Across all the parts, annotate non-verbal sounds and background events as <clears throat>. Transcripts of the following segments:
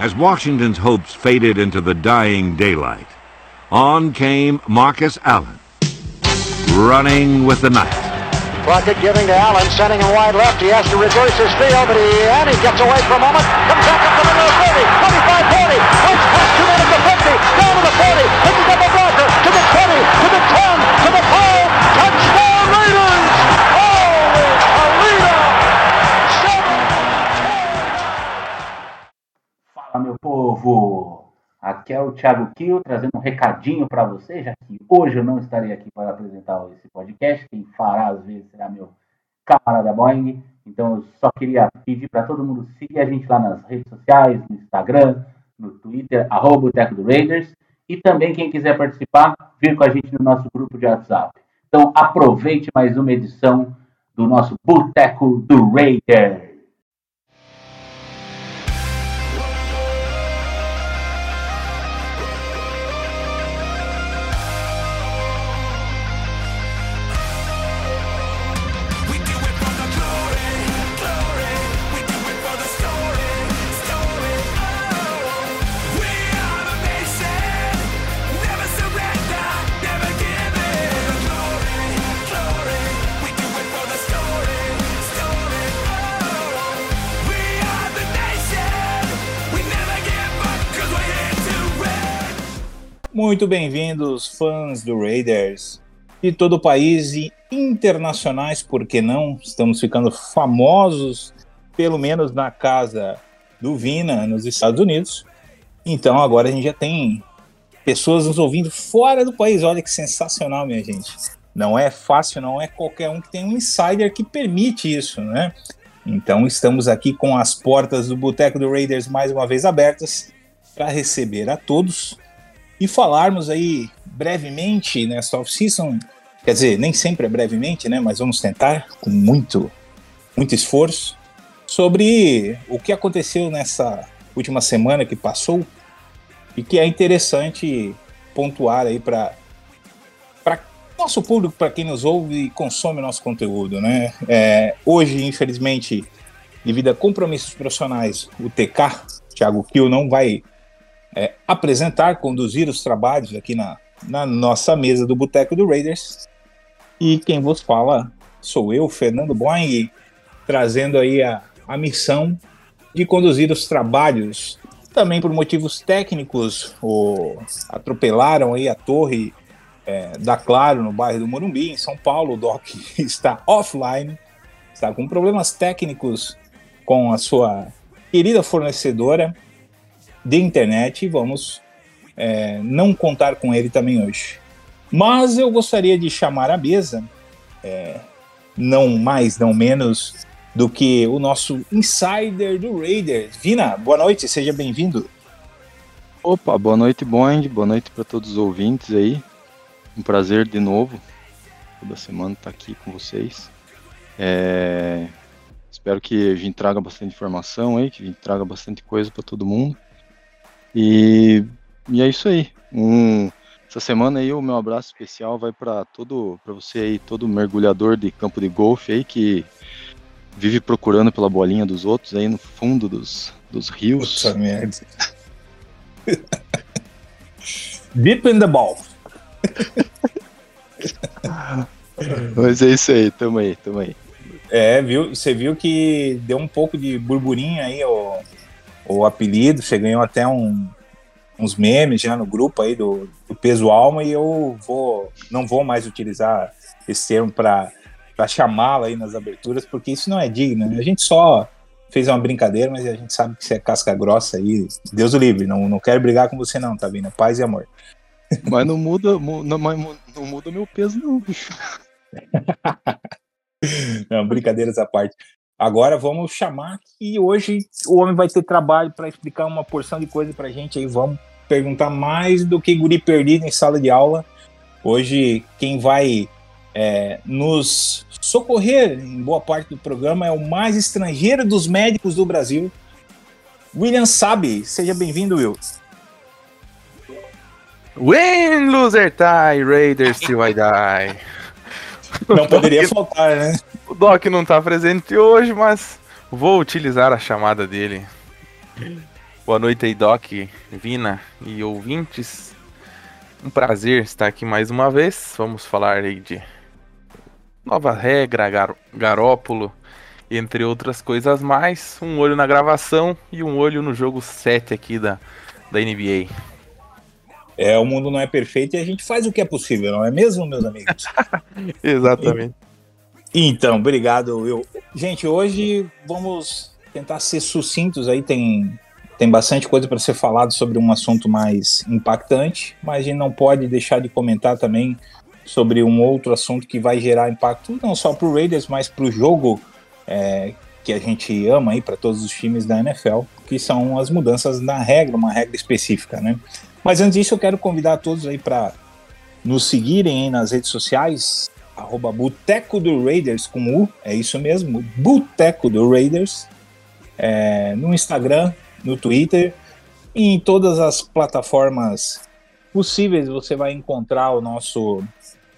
As Washington's hopes faded into the dying daylight, on came Marcus Allen, running with the night. Plunkett giving to Allen, sending him wide left. He has to reverse his field, but he and he gets away for a moment. Comes back up the middle of 30, 25, 40. Puts past two the 50, down to the 40. Picking up a blocker povo! Aqui é o Thiago Kio trazendo um recadinho para você, já que hoje eu não estarei aqui para apresentar esse podcast. Quem fará às vezes será meu camarada Boeing. Então eu só queria pedir para todo mundo seguir a gente lá nas redes sociais, no Instagram, no Twitter, arroba o Teco do Raiders. E também quem quiser participar, vir com a gente no nosso grupo de WhatsApp. Então aproveite mais uma edição do nosso Boteco do Raiders. Muito bem-vindos, fãs do Raiders de todo o país e internacionais, por que não? Estamos ficando famosos, pelo menos na casa do Vina, nos Estados Unidos. Então agora a gente já tem pessoas nos ouvindo fora do país. Olha que sensacional, minha gente. Não é fácil, não é qualquer um que tem um insider que permite isso, né? Então estamos aqui com as portas do Boteco do Raiders mais uma vez abertas para receber a todos e falarmos aí brevemente nesta off-season, quer dizer, nem sempre é brevemente, né, mas vamos tentar com muito, muito esforço, sobre o que aconteceu nessa última semana que passou e que é interessante pontuar aí para para nosso público, para quem nos ouve e consome o nosso conteúdo, né? É, hoje, infelizmente, devido a compromissos profissionais, o TK, Thiago Kiel, não vai é, apresentar, conduzir os trabalhos aqui na, na nossa mesa do Boteco do Raiders. E quem vos fala sou eu, Fernando Boing, trazendo aí a, a missão de conduzir os trabalhos. Também por motivos técnicos, o, atropelaram aí a torre é, da Claro no bairro do Morumbi, em São Paulo. O Doc <laughs> está offline, está com problemas técnicos com a sua querida fornecedora de internet e vamos é, não contar com ele também hoje. Mas eu gostaria de chamar à mesa, é, não mais, não menos, do que o nosso insider do Raiders. Vina, boa noite, seja bem-vindo. Opa, boa noite, Bond. Boa noite para todos os ouvintes aí. Um prazer de novo. Toda semana estar aqui com vocês. É, Espero que a gente traga bastante informação aí, que a gente traga bastante coisa para todo mundo. E, e é isso aí. Um, essa semana aí o meu abraço especial vai para todo, para você aí, todo mergulhador de campo de golfe aí que vive procurando pela bolinha dos outros aí no fundo dos, dos rios. Puta merda. <laughs> Deep in the ball. <laughs> Mas é isso aí, tamo aí, tamo aí. É, viu? Você viu que deu um pouco de burburinho aí o, o apelido. Você ganhou até um, uns memes já no grupo aí do, do peso alma e eu vou não vou mais utilizar esse termo para chamá-la aí nas aberturas porque isso não é digno. Né? A gente só fez uma brincadeira, mas a gente sabe que você é casca grossa aí. Deus o livre, não, não quero brigar com você não, tá vendo? Paz e amor. <laughs> Mas não muda, mu- não, mas não muda meu peso não, bicho. <laughs> Não, brincadeiras à parte. Agora vamos chamar que hoje o homem vai ter trabalho para explicar uma porção de coisa pra gente aí. Vamos perguntar mais do que guri perdido em sala de aula. Hoje quem vai é, nos socorrer em boa parte do programa é o mais estrangeiro dos médicos do Brasil, William Sabe. Seja bem-vindo, Will. Win, loser tie, Raiders till I die. Não poderia <laughs> faltar, né? O Doc não tá presente hoje, mas vou utilizar a chamada dele. Boa noite aí, Doc, Vina e ouvintes. Um prazer estar aqui mais uma vez. Vamos falar aí de nova regra, gar Garópolo, entre outras coisas mais. Um olho na gravação e um olho no jogo 7 aqui da, da NBA. É, o mundo não é perfeito e a gente faz o que é possível, não é mesmo, meus amigos? <laughs> Exatamente. Então, obrigado. Eu... Gente, hoje vamos tentar ser sucintos aí, tem, tem bastante coisa para ser falado sobre um assunto mais impactante, mas a gente não pode deixar de comentar também sobre um outro assunto que vai gerar impacto não só para o Raiders, mas para o jogo é, que a gente ama aí para todos os times da NFL, que são as mudanças na regra, uma regra específica, né? Mas antes disso, eu quero convidar todos aí para nos seguirem nas redes sociais, arroba Boteco do Raiders com U, é isso mesmo, Boteco do Raiders, é, no Instagram, no Twitter e em todas as plataformas possíveis você vai encontrar o nosso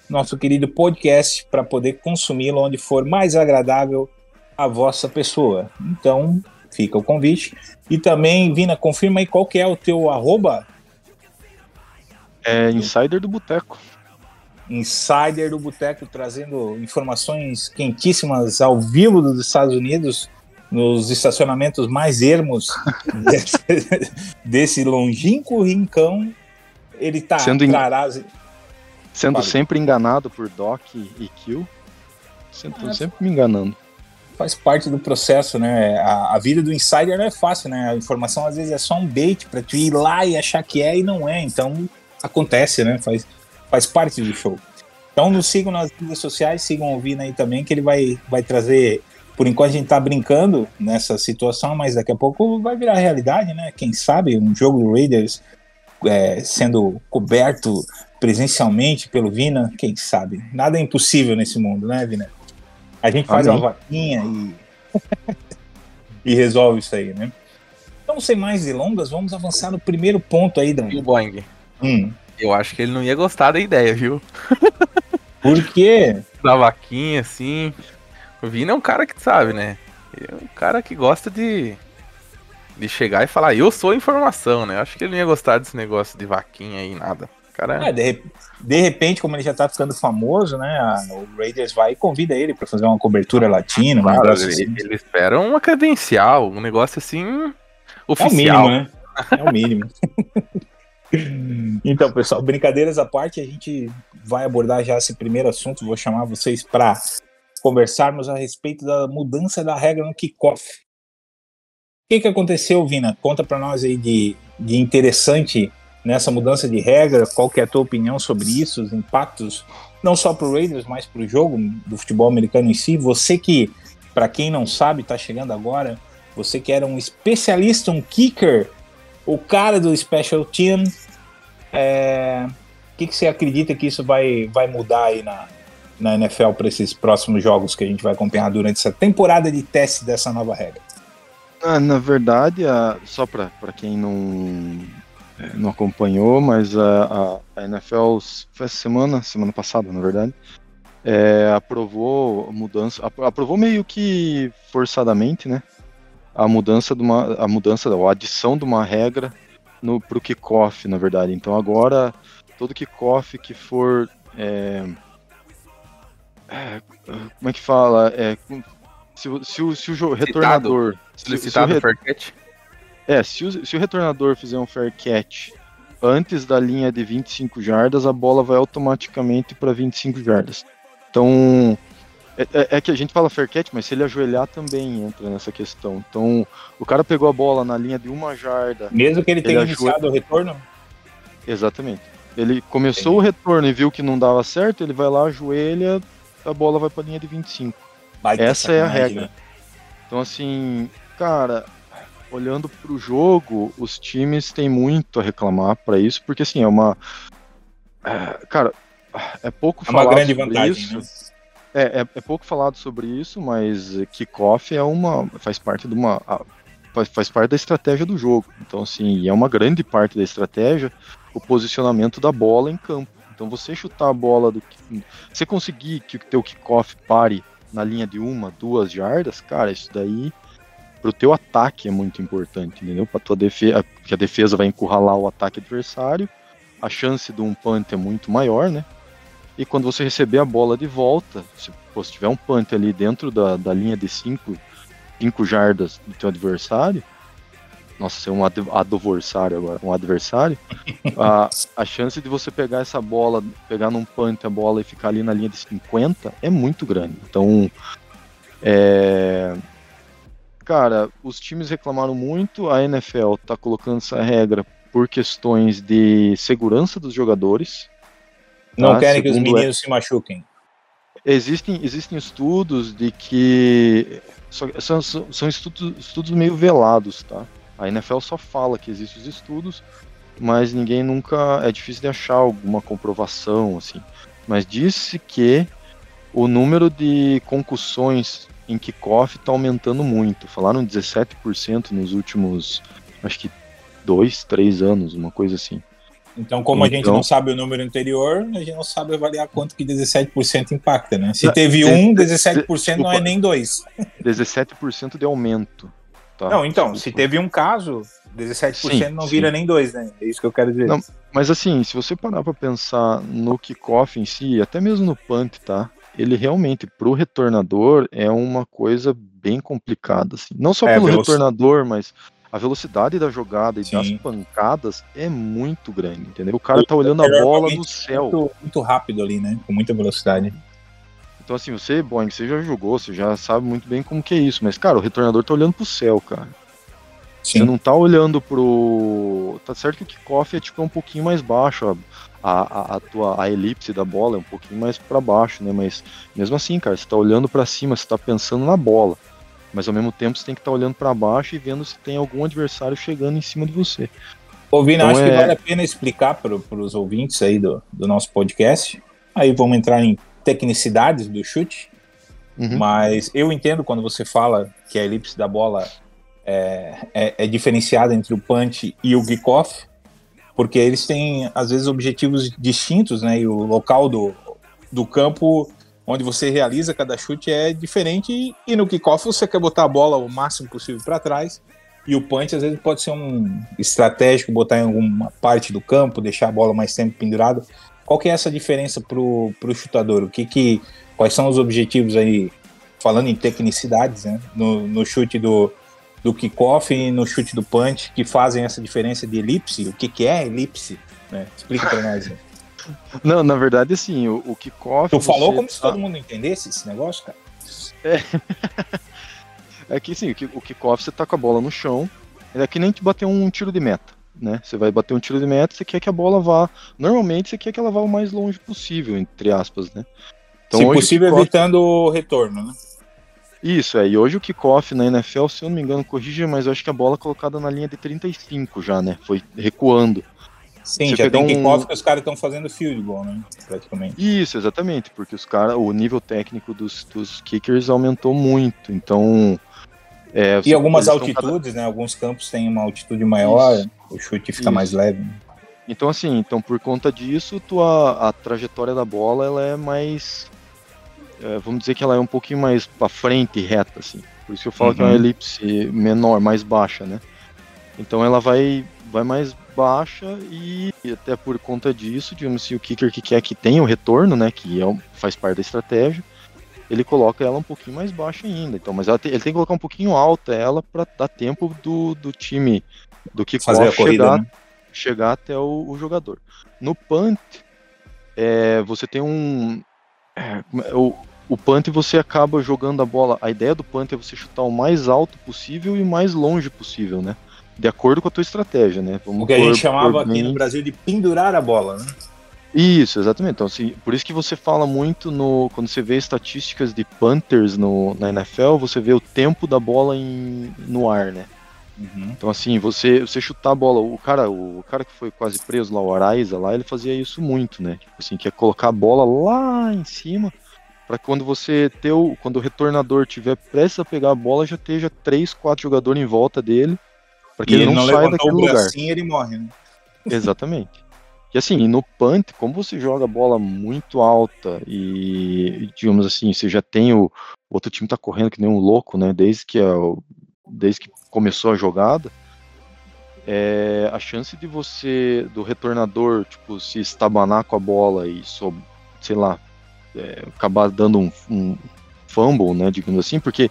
nosso querido podcast para poder consumi-lo onde for mais agradável a vossa pessoa. Então, fica o convite. E também, Vina, confirma aí qual que é o teu arroba É Insider do Boteco. Insider do Boteco, trazendo informações quentíssimas ao vivo dos Estados Unidos, nos estacionamentos mais ermos <laughs> desse, desse longínquo rincão. Ele tá Sendo trarás- Sendo Fale. sempre enganado por Doc e Kill. Sempre, sempre me enganando. faz parte do processo, né? A, a vida do insider não é fácil, né? A informação às vezes é só um bait para tu ir lá e achar que é e não é. Então acontece, né? Faz, faz parte do show. Então nos sigam nas redes sociais, sigam o Vina aí também, que ele vai, vai trazer. Por enquanto a gente tá brincando nessa situação, mas daqui a pouco vai virar realidade, né? Quem sabe um jogo do Raiders é, sendo coberto presencialmente pelo Vina, quem sabe? Nada é impossível nesse mundo, né, Vina? A gente faz Amém. uma vaquinha e, <laughs> e resolve isso aí, né? Então, sem mais delongas, vamos avançar no primeiro ponto aí da. E o Boeing? Hum, Eu acho que ele não ia gostar da ideia, viu? <laughs> por quê? Da vaquinha, assim. O Vina é um cara que sabe, né? Ele é um cara que gosta de. De chegar e falar, eu sou informação, né? Eu acho que ele não ia gostar desse negócio de vaquinha aí, nada. Cara, É, de, de repente, como ele já tá ficando famoso, né? a- o Raiders vai e convida ele para fazer uma cobertura latina, claro, ele, assim. ele espera uma credencial, um negócio assim. É o Oficial. mínimo, né? É o mínimo. <laughs> <laughs> então, pessoal, brincadeiras à parte, a gente vai abordar já esse primeiro assunto. Vou chamar vocês para conversarmos a respeito da mudança da regra no kickoff. O que, que aconteceu, Vina? Conta para nós aí de, de interessante nessa mudança de regra. Qual que é a tua opinião sobre isso, os impactos, não só para o Raiders, mas para o jogo do futebol americano em si. Você que, para quem não sabe, está chegando agora, você que era um especialista, um kicker, o cara do special team, é, o que, que você acredita que isso vai, vai mudar aí na, na NFL para esses próximos jogos que a gente vai acompanhar durante essa temporada de teste dessa nova regra? Ah, na verdade, a- só para quem não, não acompanhou, mas a, a, a NFL foi essa semana, semana passada, na verdade, é, aprovou mudança, apro- aprovou meio que forçadamente, né? A mudança de uma, a mudança, a adição de uma regra no pro kickoff, na verdade. Então agora todo kickoff que for é, é, como é que fala? É, se, o- se o, se o retornador se- se o Solicitado re- fair catch. é, se o, se o retornador fizer um fair catch antes da linha de 25 jardas, a bola vai automaticamente para 25 jardas. Então, é, é- é que a gente fala fair catch, mas se ele ajoelhar também entra nessa questão. Então, o cara pegou a bola na linha de uma jarda, Mesmo que ele tenha Ele iniciado o retorno? exatamente. Ele começou o retorno e viu que não dava certo, ele vai lá, ajoelha, a bola vai para a linha de 25. Baita Essa é a regra. né? Então, assim, cara, olhando pro jogo, os times têm muito a reclamar para isso, porque assim, é uma. é, cara, é pouco É uma grande vantagem, isso. né? É, é, é pouco falado sobre isso, mas kickoff é uma. faz parte de uma. faz, faz parte da estratégia do jogo. Então, assim, é uma grande parte da estratégia o posicionamento da bola em campo. Então, você chutar a bola do. Você conseguir que o teu kickoff pare na linha de uma, duas jardas, cara, isso daí pro teu ataque é muito importante, entendeu? Para tua defesa, que a defesa vai encurralar o ataque adversário, a chance de um punt é muito maior, né? E quando você receber a bola de volta, se, pô, se tiver um punt ali dentro da, da linha de 5 cinco jardas do teu adversário, nossa, ser um ad- adversário agora, um adversário, <laughs> a, a chance de você pegar essa bola, pegar num punt a bola e ficar ali na linha de 50 é muito grande. Então, é, cara, os times reclamaram muito, a NFL tá colocando essa regra por questões de segurança dos jogadores. Não tá? querem que os Segundo é- meninos se machuquem. Existem, existem estudos de que. são, são, são estudos, estudos meio velados, tá? A NFL só fala que existem os estudos, mas ninguém nunca. É difícil de achar alguma comprovação, assim. Mas disse que o número de concussões em kickoff está aumentando muito. Falaram 17% nos últimos, acho que dois, três anos, uma coisa assim. Então, como a gente Então- não sabe o número anterior, a gente não sabe avaliar quanto que 17% impacta, né? Se teve um, de- 17% não é nem dois. 17% de aumento. Tá? Não, então, se teve um caso, 17% Sim, não sim. vira nem dois, né? É isso que eu quero dizer. Não, Mas assim, se você parar pra pensar no kickoff em si, até mesmo no punt, tá? Ele realmente, pro retornador, é uma coisa bem complicada, assim. Não só É, pelo retornador, mas a velocidade da jogada e Sim. das pancadas é muito grande, entendeu? O cara tá olhando a Melhor bola no céu. Muito, muito rápido ali, né? Com muita velocidade. Então assim, você, Boeing, você já jogou, você já sabe muito bem como que é isso, mas cara, o retornador tá olhando pro céu, cara. Você Sim. não tá olhando pro. Tá certo que o kickoff é tipo um pouquinho mais baixo. A, a, a tua a elipse da bola é um pouquinho mais para baixo, né? Mas mesmo assim, cara, você tá olhando para cima, você tá pensando na bola. Mas ao mesmo tempo você tem que estar olhando para baixo e vendo se tem algum adversário chegando em cima de você. Vina, Então acho que é- vale a pena explicar para os ouvintes aí do, do nosso podcast. Aí vamos entrar em tecnicidades do chute. Uhum. Mas eu entendo quando você fala que a elipse da bola é, é, é diferenciada entre o punch e o kickoff, porque eles têm, às vezes, objetivos distintos, né? E o local do, do campo onde você realiza cada chute é diferente. E no kickoff você quer botar a bola o máximo possível para trás. E o punch, às vezes, pode ser um estratégico, botar em alguma parte do campo, deixar a bola mais tempo pendurada. Qual que é essa diferença pro, pro chutador? O que que, quais são os objetivos aí, falando em tecnicidades, né? No, no chute do, do kickoff e no chute do punch, que fazem essa diferença de elipse? O que que é elipse? Né? Explica pra nós. né? Não, na verdade, assim, o, o kickoff. Tu falou você como se tá- todo mundo entendesse esse negócio, cara? <laughs> É que sim, o ki- o kickoff você tá com a bola no chão. É que nem te bater um tiro de meta, né? Você vai bater um tiro de meta, você quer que a bola vá. Normalmente você quer que ela vá o mais longe possível, entre aspas, né? Então, Se hoje possível, kickoff- evitando o retorno, né? Isso, é. E hoje o kickoff na NFL, se eu não me engano, corrija, mas eu acho que a bola é colocada na linha de 35 já, né? Foi recuando. Sim, Você já tem um- kickoff que os caras estão fazendo field goal, né? Praticamente. Isso, exatamente, porque os caras, o nível técnico dos, dos kickers aumentou muito. Então. é, E algumas eles estão cada- altitudes, né? Alguns campos têm uma altitude maior, Isso. o chute fica Isso. mais leve. né? Então assim, então por conta disso, tua, a trajetória da bola ela é mais, é, vamos dizer que ela é um pouquinho mais para frente reta assim. Por isso que eu falo que é uma Uhum. elipse menor, mais baixa, né? Então ela vai, vai mais baixa e até por conta disso, digamos assim, o kicker que quer que tenha o retorno, né, que é, faz parte da estratégia, ele coloca ela um pouquinho mais baixa ainda. Então, mas ele tem que colocar um pouquinho alta ela para dar tempo do, do time do Fazer a corrida, chegar né? chegar até o, o jogador. No punt, é, você tem um. é, é, o, o punt você acaba jogando a bola. A ideia do punt é você chutar o mais alto possível e o mais longe possível, né? De acordo com a tua estratégia, né? Vamos O que a pôr- gente chamava aqui no Brasil de pendurar a bola, né? Isso, exatamente. Então, assim, por isso que você fala muito no. Quando você vê estatísticas de Panthers no, na NFL, você vê o tempo da bola em, no ar, né? Uhum. Então assim, você, você chutar a bola, o cara, o cara que foi quase preso lá, o Araiza lá, ele fazia isso muito, né? Tipo assim, que é colocar a bola lá em cima, para quando você ter o, quando o retornador tiver prestes a pegar a bola, já esteja três, quatro jogadores em volta dele, para que E ele, não, não levantou daquele lugar. bracinho ele morre, né? <laughs> <laughs> Exatamente. E assim, no punt, como você joga a bola muito alta e, digamos assim, você já tem o, o outro time tá correndo que nem um louco, né? Desde que é o desde que começou a jogada, é a chance de você, do retornador, tipo, se estabanar com a bola e, só, sei lá, é, acabar dando um, um fumble, né, digamos assim, porque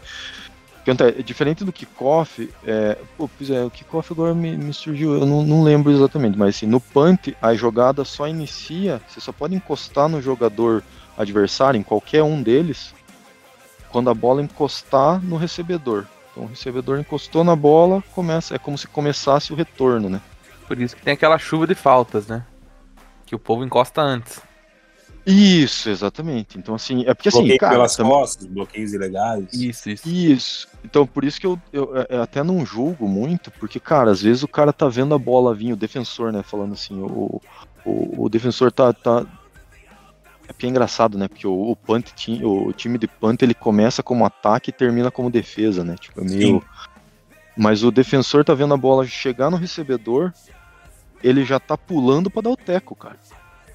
é diferente do kickoff, é, é, o kickoff agora me, me surgiu, eu não, não, lembro exatamente, mas assim, no punt a jogada só inicia, você só pode encostar no jogador adversário, em qualquer um deles, quando a bola encostar no recebedor. Então o recebedor encostou na bola, começa, é como se começasse o retorno, né? Por isso que tem aquela chuva de faltas, né? Que o povo encosta antes. Isso, exatamente. Então, assim, é porque assim, Bloqueio cara. pelas também- costas, bloqueios ilegais. Isso, isso. Isso. Então, por isso que eu, eu, eu até não julgo muito, porque, cara, às vezes o cara tá vendo a bola vir, o defensor, né, falando assim, o, o, o defensor tá, tá. É porque é engraçado, né? Porque o, o punt, o time de punt ele começa como ataque e termina como defesa, né? Tipo, é meio. Sim. Mas o defensor tá vendo a bola chegar no recebedor, ele já tá pulando pra dar o teco, cara.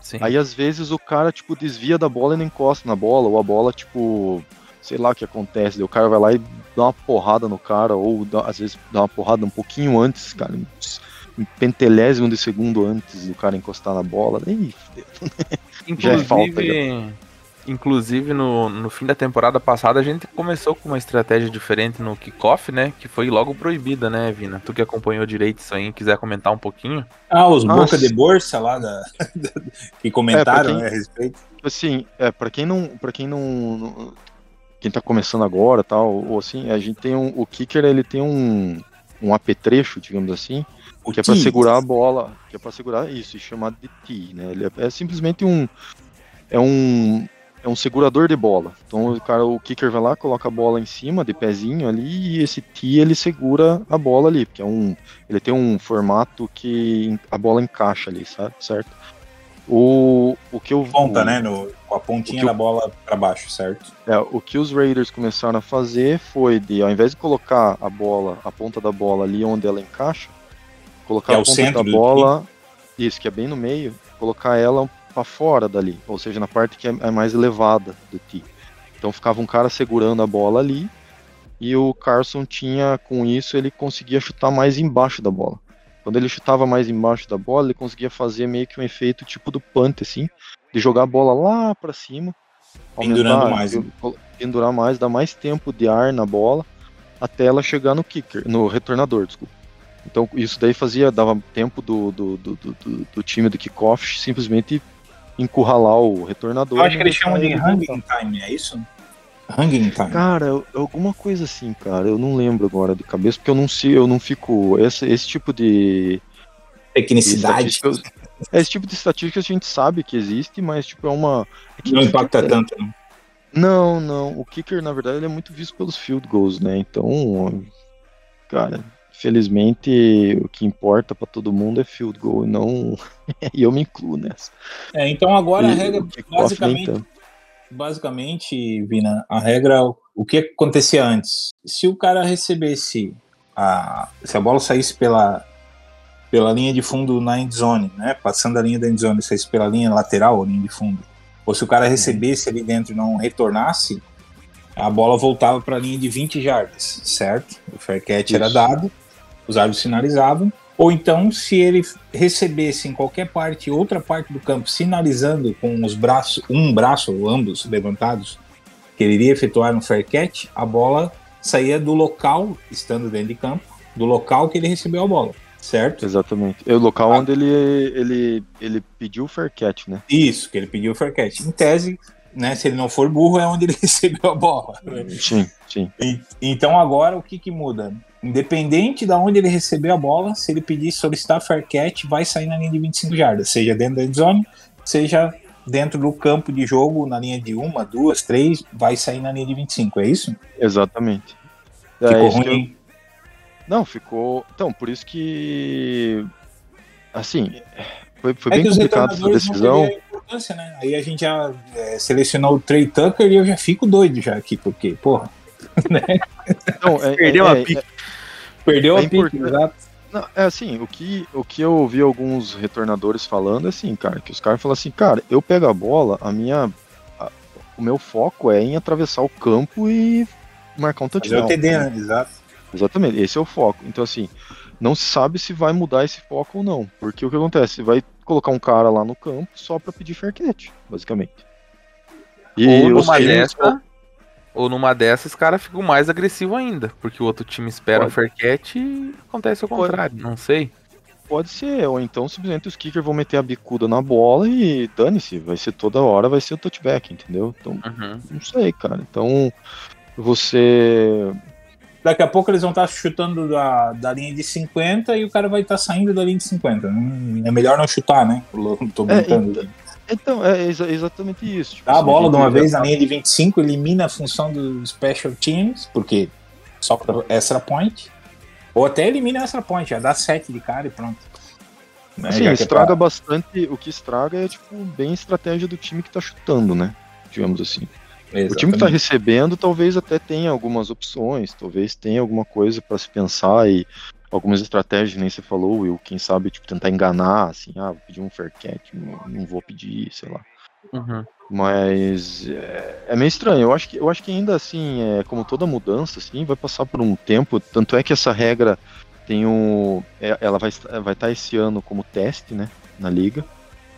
Sim. Aí às vezes o cara, tipo, desvia da bola e não encosta na bola, ou a bola, tipo, sei lá o que acontece, daí o cara vai lá e dá uma porrada no cara, ou dá- às vezes dá uma porrada um pouquinho antes, cara, um pentelésimo de segundo antes do cara encostar na bola, daí fudeu. <laughs> já é falta, Inclusive, inclusive no, no fim da temporada passada a gente começou com uma estratégia diferente no kickoff, né? Que foi logo proibida, né, Vina? Tu que acompanhou direito isso aí, quiser comentar um pouquinho. Ah, os Ah, boca de bolsa lá da, que comentaram É, pra né, a respeito. Assim, é, para quem não, para quem não, não- quem tá começando agora, tal, ou assim, a gente tem um, o kicker, ele tem um um apetrecho, digamos assim, O que é para segurar a bola, que é para segurar isso, e chamado de tee, né? Ele é, é simplesmente um é um é um segurador de bola. Então o cara, o kicker vai lá, coloca a bola em cima de pezinho ali e esse tee ele segura a bola ali, porque é um ele tem um formato que a bola encaixa ali, sabe? Certo? O, o que eu Ponta, o- né? No, com a pontinha da eu- bola pra baixo, certo? é, o que os Raiders começaram a fazer foi de, ao invés de colocar a bola, a ponta da bola ali onde ela encaixa, colocar é a o ponta centro da bola, isso, que é bem no meio, colocar ela para fora dali, ou seja, na parte que é, é mais elevada do tee. Então ficava um cara segurando a bola ali, e o Carson tinha, com isso, ele conseguia chutar mais embaixo da bola. Quando ele chutava mais embaixo da bola, ele conseguia fazer meio que um efeito tipo do punt, assim, de jogar a bola lá para cima, aumentar, mais, né? pendurar mais, dar mais tempo de ar na bola até ela chegar no kicker, no retornador, desculpa. Então isso daí fazia, dava tempo do, do, do, do- do- do time do kickoff simplesmente encurralar o retornador. Eu acho que eles chamam de hanging time, é isso? Hanging time. Cara, alguma coisa assim, cara. Eu não lembro agora de cabeça, porque eu não sei, eu não fico. Esse, esse tipo de, de Tecnicidade. estatística. Esse tipo de estatística a gente sabe que existe, mas tipo, é uma. é que Não impacta é- tanto, né? Não, não. O kicker, na verdade, ele é muito visto pelos field goals, né? Então, cara, felizmente o que importa pra todo mundo é field goal e não. <laughs> e eu me incluo nessa. É, então agora a E regra, kickoff nem basicamente, basicamente, Vina, a regra, o que acontecia antes? Se o cara recebesse a, se a bola saísse pela pela linha de fundo na end zone, né, passando a linha da end zone, saísse pela linha lateral ou linha de fundo, ou se o cara recebesse ali dentro e não retornasse, a bola voltava para a linha de 20 jardas, certo? O fair catch era Isso. dado, os árbitros sinalizavam, ou então, se ele recebesse em qualquer parte, outra parte do campo, sinalizando com os braços, um braço ou ambos levantados, que ele iria efetuar um fair catch, a bola saía do local, estando dentro de campo, do local que ele recebeu a bola, certo? Exatamente. É o local Ah. onde ele, ele, ele pediu o fair catch, né? Isso, que ele pediu o fair catch. Em tese, né, se ele não for burro, é onde ele <laughs> recebeu a bola. Sim, sim. E- Então agora o que que muda? Independente de onde ele receber a bola, se ele pedir solicitar fair catch, vai sair na linha de 25 jardas, seja dentro da zone, seja dentro do campo de jogo, na linha de uma, duas, três, vai sair na linha de 25, é isso? Exatamente. É Ficou isso que eu- ruim. Não, ficou. Então, por isso que. Assim, foi, foi É bem complicado essa decisão. a né? Aí a gente já é, selecionou o Trey Tucker e eu já fico doido já aqui, porque, porra, <laughs> Não, é, Perdeu é, a é- pique. Perdeu É a pique, exato. Não, é assim, o que, o que eu ouvi alguns retornadores falando é assim, cara, que os caras falam assim, cara, eu pego a bola, a minha. a- o meu foco é em atravessar o campo e marcar um Fazer touchdown. o TD, né? Exato. Exatamente, esse é o foco. Então, assim, não se sabe se vai mudar esse foco ou não. Porque o que acontece? Vai colocar um cara lá no campo só pra pedir fair catch, basicamente. E ou numa dessa, ou numa dessas, os caras ficam mais agressivos ainda. Porque o outro time espera um Pode. fair catch e acontece o Pode. contrário. Não sei. Pode ser, ou então simplesmente os kickers vão meter a bicuda na bola e dane-se, vai ser toda hora, vai ser o touchback, entendeu? Então, Uhum. não sei, cara. Então, você. Daqui a pouco eles vão estar chutando da, da linha de 50 e o cara vai estar saindo da linha de 50. Hum, É melhor não chutar, né? Tô brincando. Então, é exa- exatamente isso. Tipo, Dá a assim, bola de uma vez na linha de 25, elimina a função do Special Teams, porque só para extra point. Ou até elimina extra point, já dá 7 de cara e pronto. Né? Assim, é estraga pra- bastante. O que estraga é, tipo, bem estratégia do time que tá chutando, né? Digamos assim. O time que tá Exatamente. recebendo talvez até tenha algumas opções, talvez tenha alguma coisa pra se pensar e algumas estratégias, nem você falou, Will, quem sabe, tipo, tentar enganar, assim, ah, vou pedir um fair catch, não, não vou pedir, sei lá. Uhum. Mas é, é meio estranho. Eu acho que, eu acho que ainda assim, é, como toda mudança, assim, vai passar por um tempo. Tanto é que essa regra tem o, é- ela vai estar vai estar esse ano como teste, né, na liga.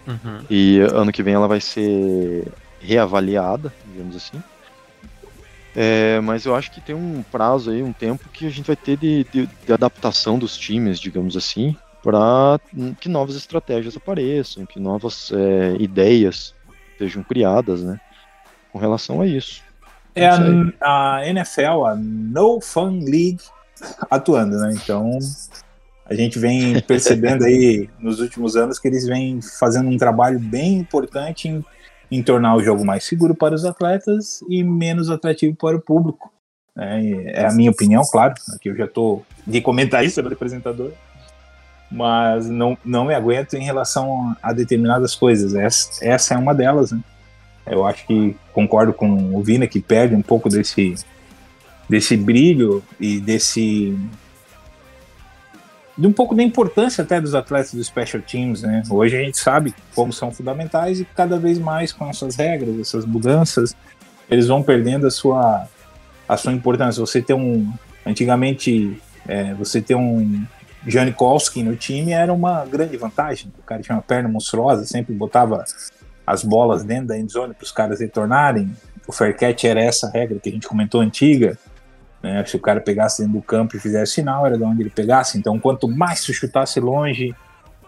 Uhum. E ano que vem ela vai ser reavaliada, digamos assim. É, mas eu acho que tem um prazo aí, um tempo que a gente vai ter de, de- de adaptação dos times, digamos assim, para que novas estratégias apareçam, que novas é, ideias sejam criadas, né? Com relação a isso. É a, a NFL, a No Fun League, atuando, né? Então a gente vem percebendo aí <laughs> nos últimos anos que eles vêm fazendo um trabalho bem importante em, em tornar o jogo mais seguro para os atletas e menos atrativo para o público. né? E É a minha opinião, claro. Aqui eu já estou de comentarista do apresentador, mas não, não me aguento em relação a determinadas coisas. Essa, essa é uma delas, né? Eu acho que concordo com o Vina que perde um pouco desse, desse brilho e desse. De um pouco da importância até dos atletas do Special Teams, né? Hoje a gente sabe como são fundamentais e cada vez mais com essas regras, essas mudanças, eles vão perdendo a sua, a sua importância. Você ter um. Antigamente, é, você ter um Janikowski no time era uma grande vantagem. O cara tinha uma perna monstruosa, sempre botava as bolas dentro da endzone para os caras retornarem. O fair era essa regra que a gente comentou antiga. Né? Se o cara pegasse dentro do campo e fizesse sinal, era de onde ele pegasse. Então, quanto mais tu chutasse longe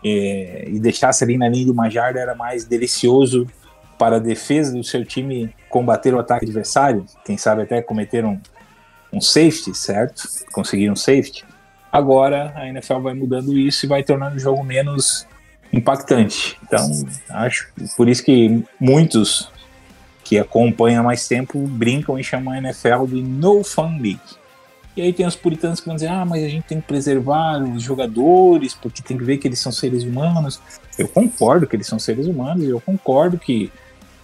é, e deixasse ali na linha de uma jarda, era mais delicioso para a defesa do seu time combater o ataque adversário. Quem sabe até cometer um, um safety, certo? Conseguir um safety. Agora a NFL vai mudando isso e vai tornando o jogo menos impactante. Então, acho por isso que muitos que acompanham há mais tempo brincam e chamam a NFL de No Fun League. E aí tem os puritanos que vão dizer: ah, mas a gente tem que preservar os jogadores porque tem que ver que eles são seres humanos. Eu concordo que eles são seres humanos, eu concordo que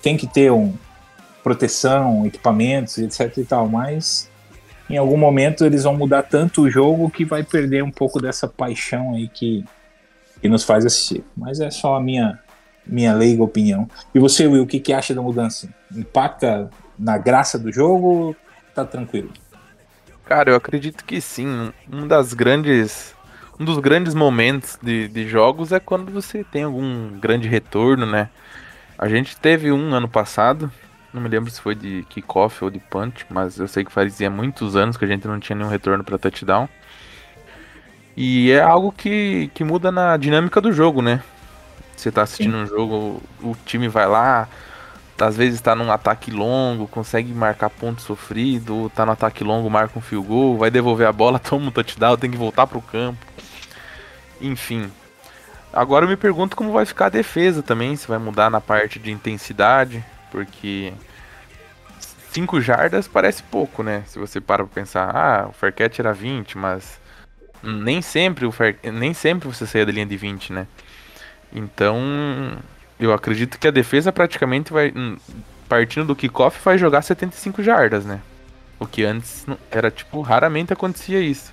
tem que ter um proteção, equipamentos, etc e tal, mas em algum momento eles vão mudar tanto o jogo que vai perder um pouco dessa paixão aí que, que nos faz assistir. Mas é só a minha, minha leiga opinião. E você, Will, o que, que acha da mudança? Impacta na graça do jogo tá tranquilo? Cara, eu acredito que sim. Um das grandes. Um dos grandes momentos de, de jogos é quando você tem algum grande retorno, né? A gente teve um ano passado, não me lembro se foi de kickoff ou de punch, mas eu sei que fazia muitos anos que a gente não tinha nenhum retorno para touchdown. E é algo que, que muda na dinâmica do jogo, né? Você tá assistindo um jogo, o time vai lá, às vezes tá num ataque longo, consegue marcar ponto sofrido, tá no ataque longo, marca um field goal, vai devolver a bola, <laughs> toma um touchdown, tem que voltar pro campo. Enfim. Agora eu me pergunto como vai ficar a defesa também, se vai mudar na parte de intensidade, porque 5 jardas parece pouco, né? Se você para pra pensar, ah, o fair catch era 20, mas nem sempre o fair, nem sempre você saía da linha de 20, né? Então, eu acredito que a defesa praticamente vai hum, partindo do kickoff vai jogar 75 jardas, né? O que antes não- era tipo raramente acontecia isso.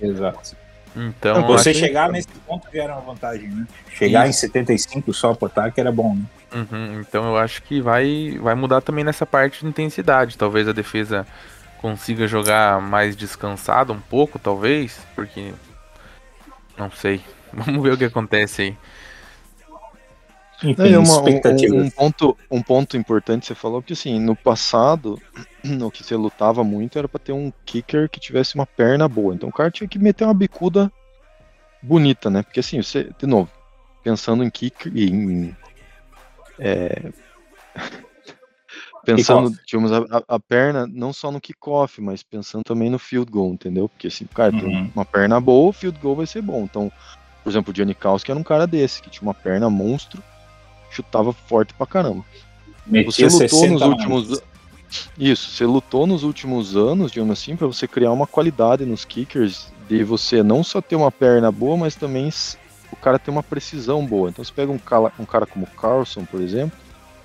Exato. Então, Você acho- chegar nesse ponto já era uma vantagem, né? Chegar Isso. em 75 só pro ataque era bom, né? Uhum, então eu acho que vai, vai mudar também nessa parte de intensidade. Talvez a defesa consiga jogar mais descansado um pouco, talvez, porque não sei. <laughs> Vamos ver o que acontece aí. Enfim, É, uma- um- um, um ponto, um ponto importante você falou que assim, no passado, <clears throat> no que você lutava muito era pra ter um kicker que tivesse uma perna boa. Então o cara tinha que meter uma bicuda bonita, né? Porque assim, você, de novo, pensando em kicker e em. é, <laughs> pensando, digamos, a, a- perna não só no kickoff, mas pensando também no field goal, entendeu? Porque assim, o cara tem Uhum. uma perna boa, o field goal vai ser bom. Então, por exemplo, o Johnny Kowski era um cara desse, que tinha uma perna monstro, chutava forte pra caramba. Você Metia lutou 60 nos últimos Isso, você lutou nos últimos anos, digamos assim, pra você criar uma qualidade nos kickers de você não só ter uma perna boa, mas também o cara ter uma precisão boa. Então você pega um cara, um cara como o Carlson, por exemplo,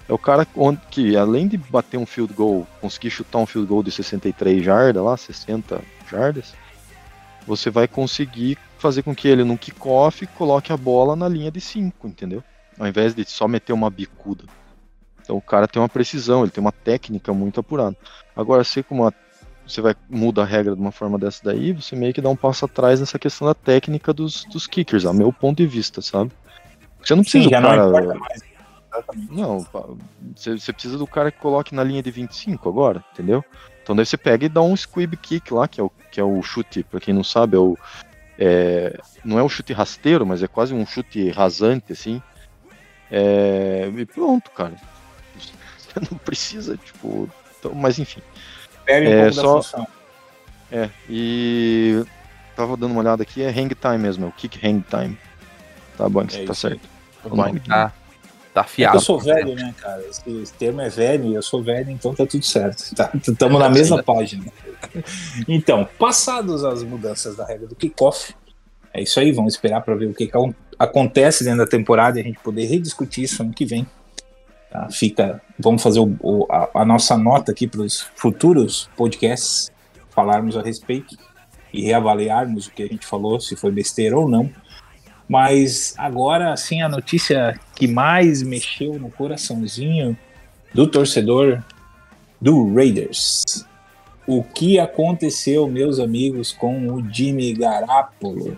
é o cara que além de bater um field goal, conseguir chutar um field goal de 63 jardas lá, 60 jardas, você vai conseguir fazer com que ele no kickoff coloque a bola na linha de 5, entendeu? Ao invés de só meter uma bicuda. Então o cara tem uma precisão, ele tem uma técnica muito apurada. Agora, se como você vai muda a regra de uma forma dessa daí, você meio que dá um passo atrás nessa questão da técnica dos, dos kickers, a meu ponto de vista, sabe? Você não precisa Sim, do cara. não. Não, você, você precisa do cara que coloque na linha de 25 agora, entendeu? Então daí você pega e dá um squib kick lá, que é o, que é o chute, pra quem não sabe, é o. é, não é um chute rasteiro, mas é quase um chute rasante, assim. É, e pronto, cara. Você <laughs> não precisa, tipo. então, mas enfim. Perde um É, pouco só- da função. É, e. Tava dando uma olhada aqui, é hang time mesmo, é o kick hang time. Tá bom, que É você tá certo. Tá, tá É que afiado. eu sou velho, né, cara? Esse, esse termo é velho eu sou velho, então tá tudo certo. Estamos na mesma página. Então, passadas as mudanças da regra do kickoff, é isso aí, vamos esperar para ver o que, que acon- acontece dentro da temporada e a gente poder rediscutir isso ano que vem. Tá? Fica, vamos fazer o- o- a, a nossa nota aqui para os futuros podcasts, falarmos a respeito e reavaliarmos o que a gente falou, se foi besteira ou não. Mas agora, sim, a notícia que mais mexeu no coraçãozinho do torcedor do Raiders. O que aconteceu, meus amigos, com o Jimmy Garoppolo?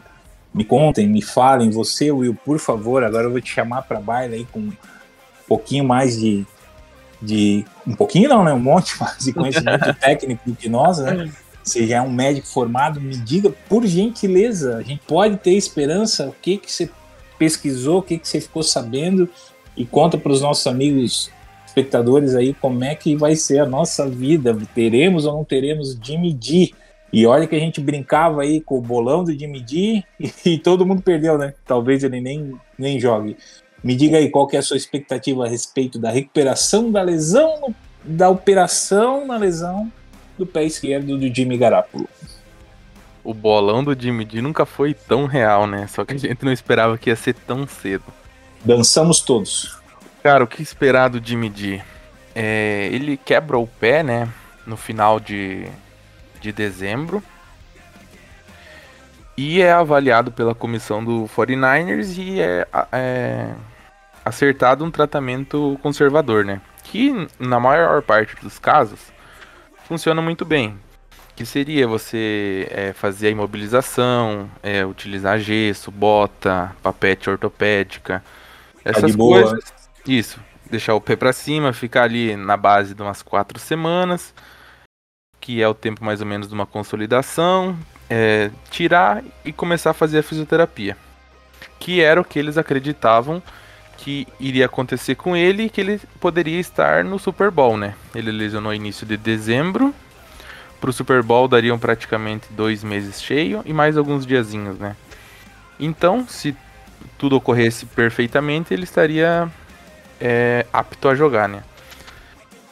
Me contem, me falem, você, Will, por favor. Agora eu vou te chamar para baile aí com um pouquinho mais de, de. Um pouquinho não, né? Um monte <laughs> mais de conhecimento <laughs> técnico do que nós, né? Você já é um médico formado, me diga, por gentileza, a gente pode ter esperança? O que, que você pesquisou, o que, que você ficou sabendo? E conta para os nossos amigos espectadores aí como é que vai ser a nossa vida. Teremos ou não teremos Jimmy D? E olha que a gente brincava aí com o bolão do Jimmy D e, <laughs> e todo mundo perdeu, né? Talvez ele nem, nem jogue. Me diga aí qual que é a sua expectativa a respeito da recuperação da lesão, da operação na lesão do pé esquerdo do Jimmy Garoppolo. O bolão do Jimmy D nunca foi tão real, né? Só que a gente não esperava que ia ser tão cedo. Dançamos todos. Cara, o que esperar do Jimmy D? É, ele quebra o pé, né? No final de, de dezembro. E é avaliado pela comissão do 49ers e é, é acertado um tratamento conservador, né? Que na maior parte dos casos funciona muito bem. Que seria você é, fazer a imobilização, é, utilizar gesso, bota, papete ortopédica, essas Tá de boa. coisas. Isso, deixar o pé pra cima, ficar ali na base de umas quatro semanas, que é o tempo mais ou menos de uma consolidação, é, tirar e começar a fazer a fisioterapia. Que era o que eles acreditavam que iria acontecer com ele e que ele poderia estar no Super Bowl, né? Ele lesionou início de dezembro. Pro Super Bowl dariam praticamente dois meses cheio e mais alguns diazinhos, né? Então, se tudo ocorresse perfeitamente, ele estaria é, apto a jogar, né?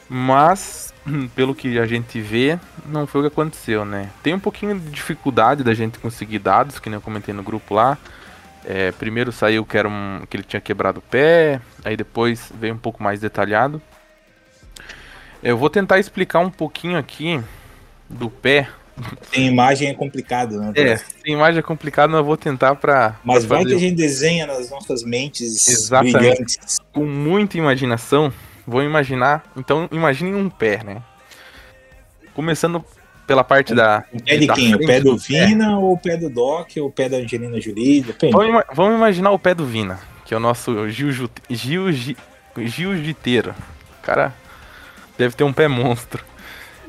Mas, <clears throat> pelo que a gente vê, não foi o que aconteceu, né? Tem um pouquinho de dificuldade da gente conseguir dados, que nem eu comentei no grupo lá. É, primeiro saiu que, era um, que ele tinha quebrado o pé, aí depois veio um pouco mais detalhado. Eu vou tentar explicar um pouquinho aqui do pé. Tem imagem é complicado, né? É, tem imagem é complicado, mas eu vou tentar pra. Mas pra vai que fazer a gente desenha nas nossas mentes Exatamente. brilhantes. com muita imaginação. Vou imaginar. Então, imaginem um pé, né? Começando pela parte da. O pé de quem? O pé do pé. Vina ou o pé do Doc ou o pé da Angelina Jolie? Depende. Vamos, vamos imaginar o pé do Vina, que é o nosso jiu- jiu-jiteiro. O cara deve ter um pé monstro.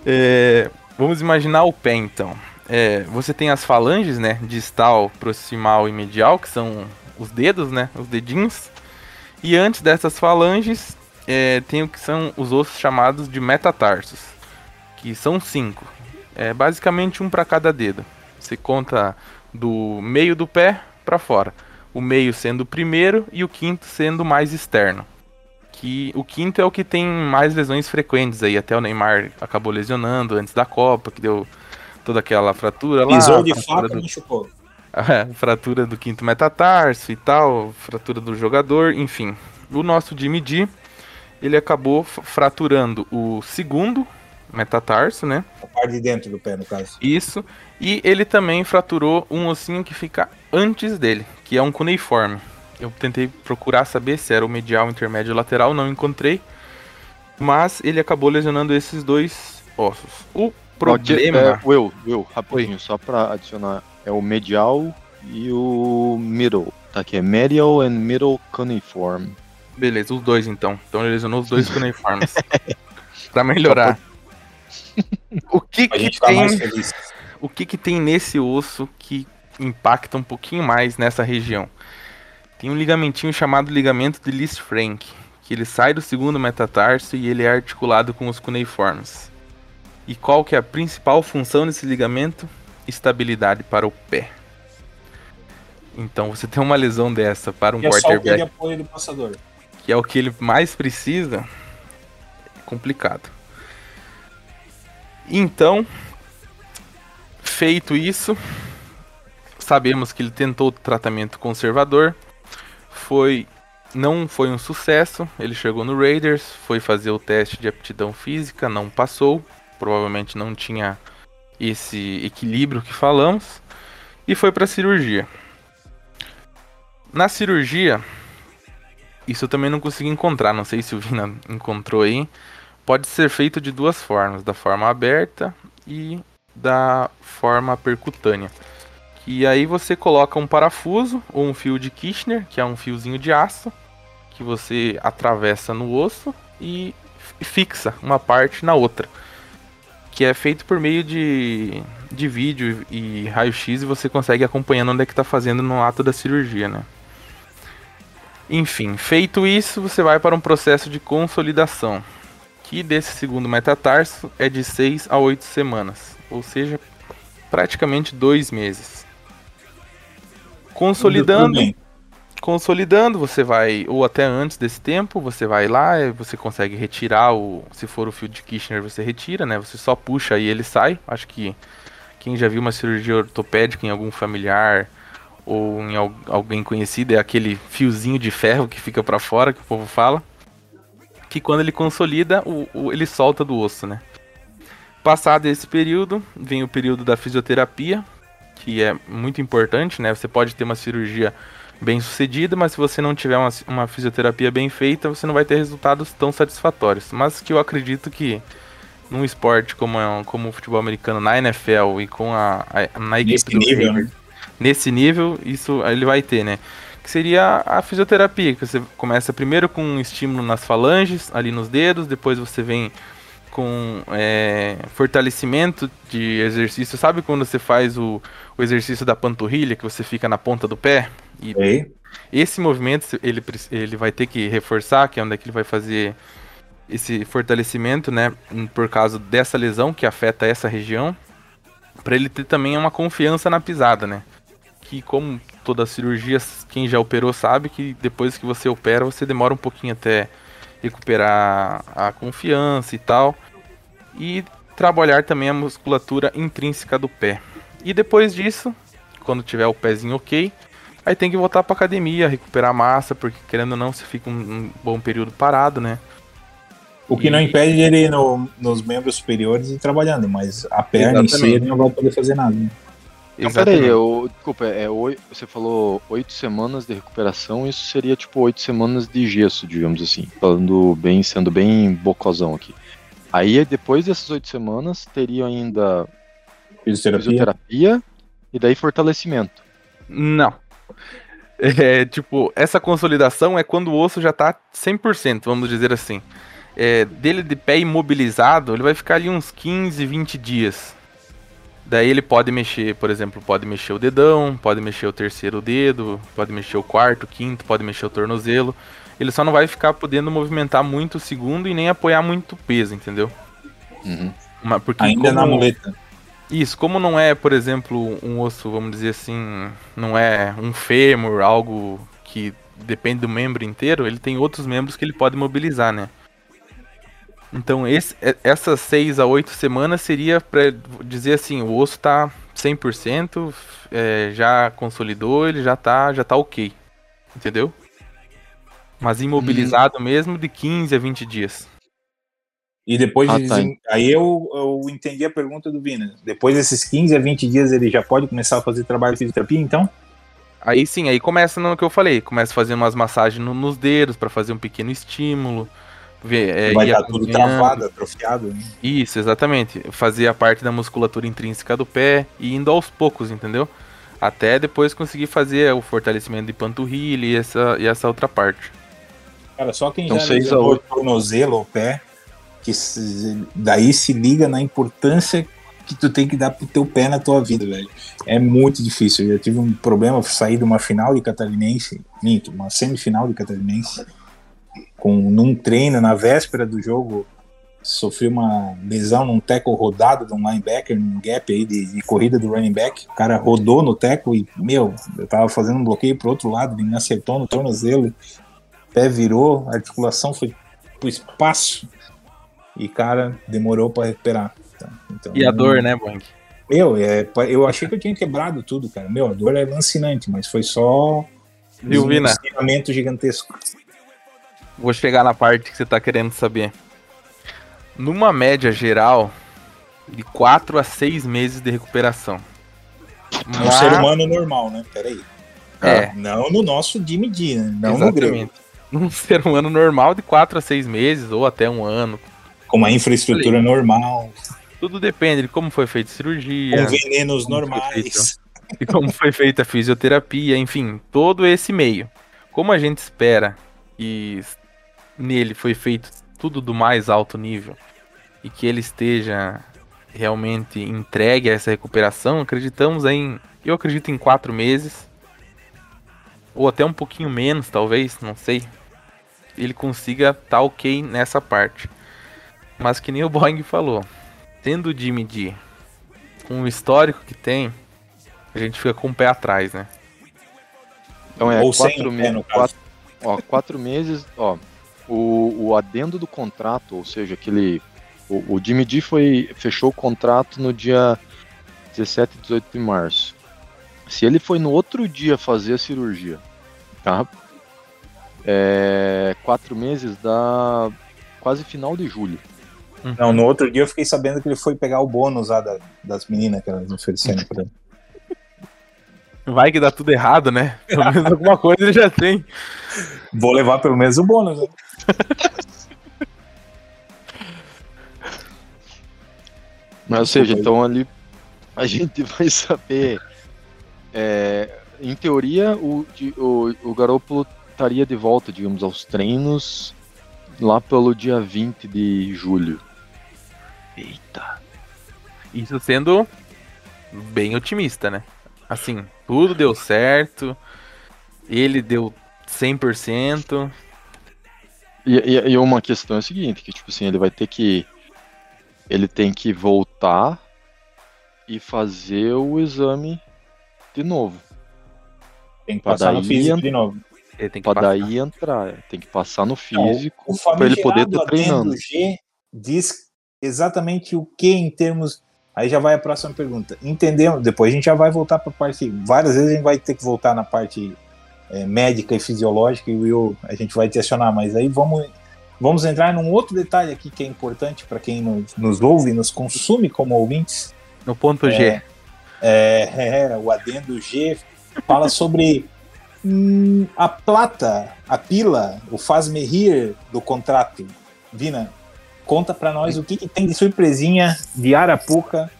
É, vamos imaginar o pé então. É, você tem as falanges, né? Distal, proximal e medial, que são os dedos, né? Os dedinhos. E antes dessas falanges, é, tem o que são os ossos chamados de metatarsos, que são cinco. É basicamente um para cada dedo. Você conta do meio do pé para fora. O meio sendo o primeiro e o quinto sendo o mais externo. Que o quinto é o que tem mais lesões frequentes aí. Até o Neymar acabou lesionando antes da Copa, que deu toda aquela fratura lá. Pisou de faca, do- machucou. <laughs> é, fratura do quinto metatarso e tal, fratura do jogador, enfim. O nosso Jimmy D, ele acabou fraturando o segundo metatarso, né? A parte de dentro do pé, no caso. Isso. E ele também fraturou um ossinho que fica antes dele, que é um cuneiforme. Eu tentei procurar saber se era o medial, intermédio ou lateral, não encontrei. Mas ele acabou lesionando esses dois ossos. O problema. É, Will, Will, rapidinho, só pra adicionar. É o medial e o middle. Tá aqui, é medial and middle cuneiform. Beleza, os dois então. Então ele lesionou os dois cuneiformes. <laughs> pra melhorar. O que que mais tem, o que que tem nesse osso que impacta um pouquinho mais nessa região? Tem um ligamentinho chamado ligamento de Lisfranc, que ele sai do segundo metatarso e ele é articulado com os cuneiformes. E qual que é a principal função desse ligamento? Estabilidade para o pé. Então você tem uma lesão dessa para um E é só o pé quarterback de apoio do passador. Que é o que ele mais precisa, é complicado. Então, feito isso, sabemos que ele tentou tratamento conservador, foi não foi um sucesso. Ele chegou no Raiders, foi fazer o teste de aptidão física, não passou, provavelmente não tinha esse equilíbrio que falamos e foi para cirurgia. Na cirurgia, isso eu também não consegui encontrar, não sei se o Vina encontrou aí. Pode ser feito de duas formas, da forma aberta e da forma percutânea. E aí você coloca um parafuso ou um fio de Kirchner, que é um fiozinho de aço, que você atravessa no osso e fixa uma parte na outra. Que é feito por meio de, de vídeo e raio-x e você consegue acompanhando onde é que está fazendo no ato da cirurgia, né? Enfim, feito isso, você vai para um processo de consolidação, que desse segundo metatarso é de 6 a 8 semanas, ou seja, praticamente dois meses. Consolidando, consolidando, você vai, ou até antes desse tempo, você vai lá, e você consegue retirar o, se for o fio de Kirchner, você retira, né? Você só puxa e ele sai. Acho que quem já viu uma cirurgia ortopédica em algum familiar ou em al- alguém conhecido é aquele fiozinho de ferro que fica pra fora que o povo fala, que quando ele consolida, o, o- ele solta do osso, né? Passado esse período, vem o período da fisioterapia, que é muito importante, né? Você pode ter uma cirurgia bem sucedida, mas se você não tiver uma, uma fisioterapia bem feita, você não vai ter resultados tão satisfatórios. Mas que eu acredito que num esporte como, é como o futebol americano na NFL e com a, a- na equipe Nesse do nível, né? Nesse nível, isso ele vai ter, né? Que seria a fisioterapia, que você começa primeiro com um estímulo nas falanges, ali nos dedos, depois você vem com é, fortalecimento de exercício. Sabe quando você faz o, o exercício da panturrilha, que você fica na ponta do pé? E esse movimento ele, ele vai ter que reforçar, que é onde é que ele vai fazer esse fortalecimento, né? Por causa dessa lesão que afeta essa região, para ele ter também uma confiança na pisada, né? Que como toda cirurgia, quem já operou sabe que depois que você opera, você demora um pouquinho até recuperar a confiança e tal. E trabalhar também a musculatura intrínseca do pé. E depois disso, quando tiver o pezinho ok, Aí tem que voltar pra academia, recuperar massa, porque querendo ou não, você fica um, um bom período parado, né? o que não E- impede ele ir no- nos membros superiores e trabalhando, mas a perna em si Exatamente. ele não vai poder fazer nada. né? Não, peraí, eu, desculpa, é, você falou oito semanas de recuperação, isso seria tipo oito semanas de gesso, digamos assim, falando bem, sendo bem bocosão aqui. Aí depois dessas oito semanas, teria ainda Fisioterapia. fisioterapia e daí fortalecimento. Não. <laughs> É, tipo, essa consolidação é quando o osso já tá 100%, vamos dizer assim. É, dele de pé imobilizado, ele vai ficar ali uns 15, 20 dias. Daí ele pode mexer, por exemplo, pode mexer o dedão, pode mexer o terceiro dedo, pode mexer o quarto, quinto, pode mexer o tornozelo. Ele só não vai ficar podendo movimentar muito o segundo e nem apoiar muito peso, entendeu? Uhum. Mas porque Ainda na como- muleta. Isso, como não é, por exemplo, um osso, vamos dizer assim, não é um fêmur, algo que depende do membro inteiro, ele tem outros membros que ele pode mobilizar, né? Então, esse, é- essas seis a oito semanas seria para dizer assim, o osso tá 100%, é, já consolidou, ele já tá, já tá ok. Entendeu? Mas imobilizado mesmo de 15 a 20 dias. E depois Ah, de- tá. aí eu, eu entendi a pergunta do Vina. Depois desses 15 a 20 dias ele já pode começar a fazer trabalho de fisioterapia, então? Aí sim, aí começa no que eu falei, começa a fazer umas massagens no- nos dedos para fazer um pequeno estímulo. Ver, é, vai estar tudo acompanhando. travado, atrofiado. né? Isso, exatamente. Fazer a parte da musculatura intrínseca do pé e indo aos poucos, entendeu? Até depois conseguir fazer o fortalecimento de panturrilha e essa, e essa outra parte. Cara, só quem Então, já a lesionou o tornozelo ou pé, que se- daí se liga na importância que tu tem que dar pro teu pé na tua vida, velho. É muito difícil. Eu já tive um problema, sair de uma final de catarinense, minto, uma semifinal de catarinense, com num treino na véspera do jogo, sofri uma lesão num tackle rodado de um linebacker, num gap aí de, de corrida do running back. O cara rodou no tackle e, meu, eu tava fazendo um bloqueio pro outro lado, ele me acertou no tornozelo, pé virou, a articulação foi pro espaço e, cara, demorou pra recuperar. tá? Então, E a dor, né, Boing? Meu, é, eu achei que eu tinha quebrado tudo, cara. Meu, a dor é lancinante, mas foi só Viu, um Vina? gigantesco. Vou chegar na parte que você tá querendo saber. Numa média geral, de 4 a 6 meses de recuperação. É um ser humano normal, né? Peraí. É. Não no nosso DMD, né? Não no grego. Exatamente. Num <laughs> ser humano normal de 4 a 6 meses ou até um ano. Com uma infraestrutura normal, Tudo depende de como foi feita a cirurgia. com venenos normais. <laughs> e como foi feita a fisioterapia, enfim, todo esse meio. Como a gente espera que nele foi feito tudo do mais alto nível e que ele esteja realmente entregue a essa recuperação, acreditamos em, eu acredito em quatro meses ou até um pouquinho menos, talvez, não sei. Ele consiga estar ok nessa parte. Mas que nem o Boeing falou, tendo o Jimmy D com o histórico que tem, a gente fica com o pé atrás, né? Então é Ou sem quatro, pé, me- caso. quatro, ó, quatro meses, ó. O, o adendo do contrato, ou seja, aquele. O, o Jimmy D foi, fechou o contrato no dia 17 e 18 de março. Se ele foi no outro dia fazer a cirurgia, tá? É, quatro meses dá quase final de julho. Não, no outro dia eu fiquei sabendo que ele foi pegar o bônus lá da- das meninas que elas ofereceram pra ele. Vai que dá tudo errado, né? Pelo menos alguma coisa ele já tem. Vou levar pelo menos o bônus, né? <laughs> Mas, ou seja, então ali a gente <laughs> vai saber. é, em teoria, o, o, o Garoppolo estaria de volta, digamos, aos treinos lá pelo dia 20 de julho. Eita. Isso sendo bem otimista, né? Assim, tudo deu certo. Ele deu 100%. E, e, e uma questão é a seguinte, que tipo assim, ele vai ter que. Ele tem que voltar e fazer o exame de novo. Tem que Pra passar no físico de novo. Ele tem que Pra passar. daí entrar. é, Tem que passar no físico O pra ele poder estar treinando. G diz exatamente o que em termos. Aí já vai a próxima pergunta. Entendemos? Depois a gente já vai voltar para a parte. Várias vezes a gente vai ter que voltar na parte é, médica e fisiológica e o Will a gente vai questionar, mas aí vamos, vamos entrar num outro detalhe aqui que é importante para quem nos, nos ouve e nos consome como ouvintes. No ponto G. É, é, o adendo G fala sobre hum, a plata, a pila, o faz-me rir do contrato. Vina, conta pra nós o que, que tem de surpresinha de Arapuca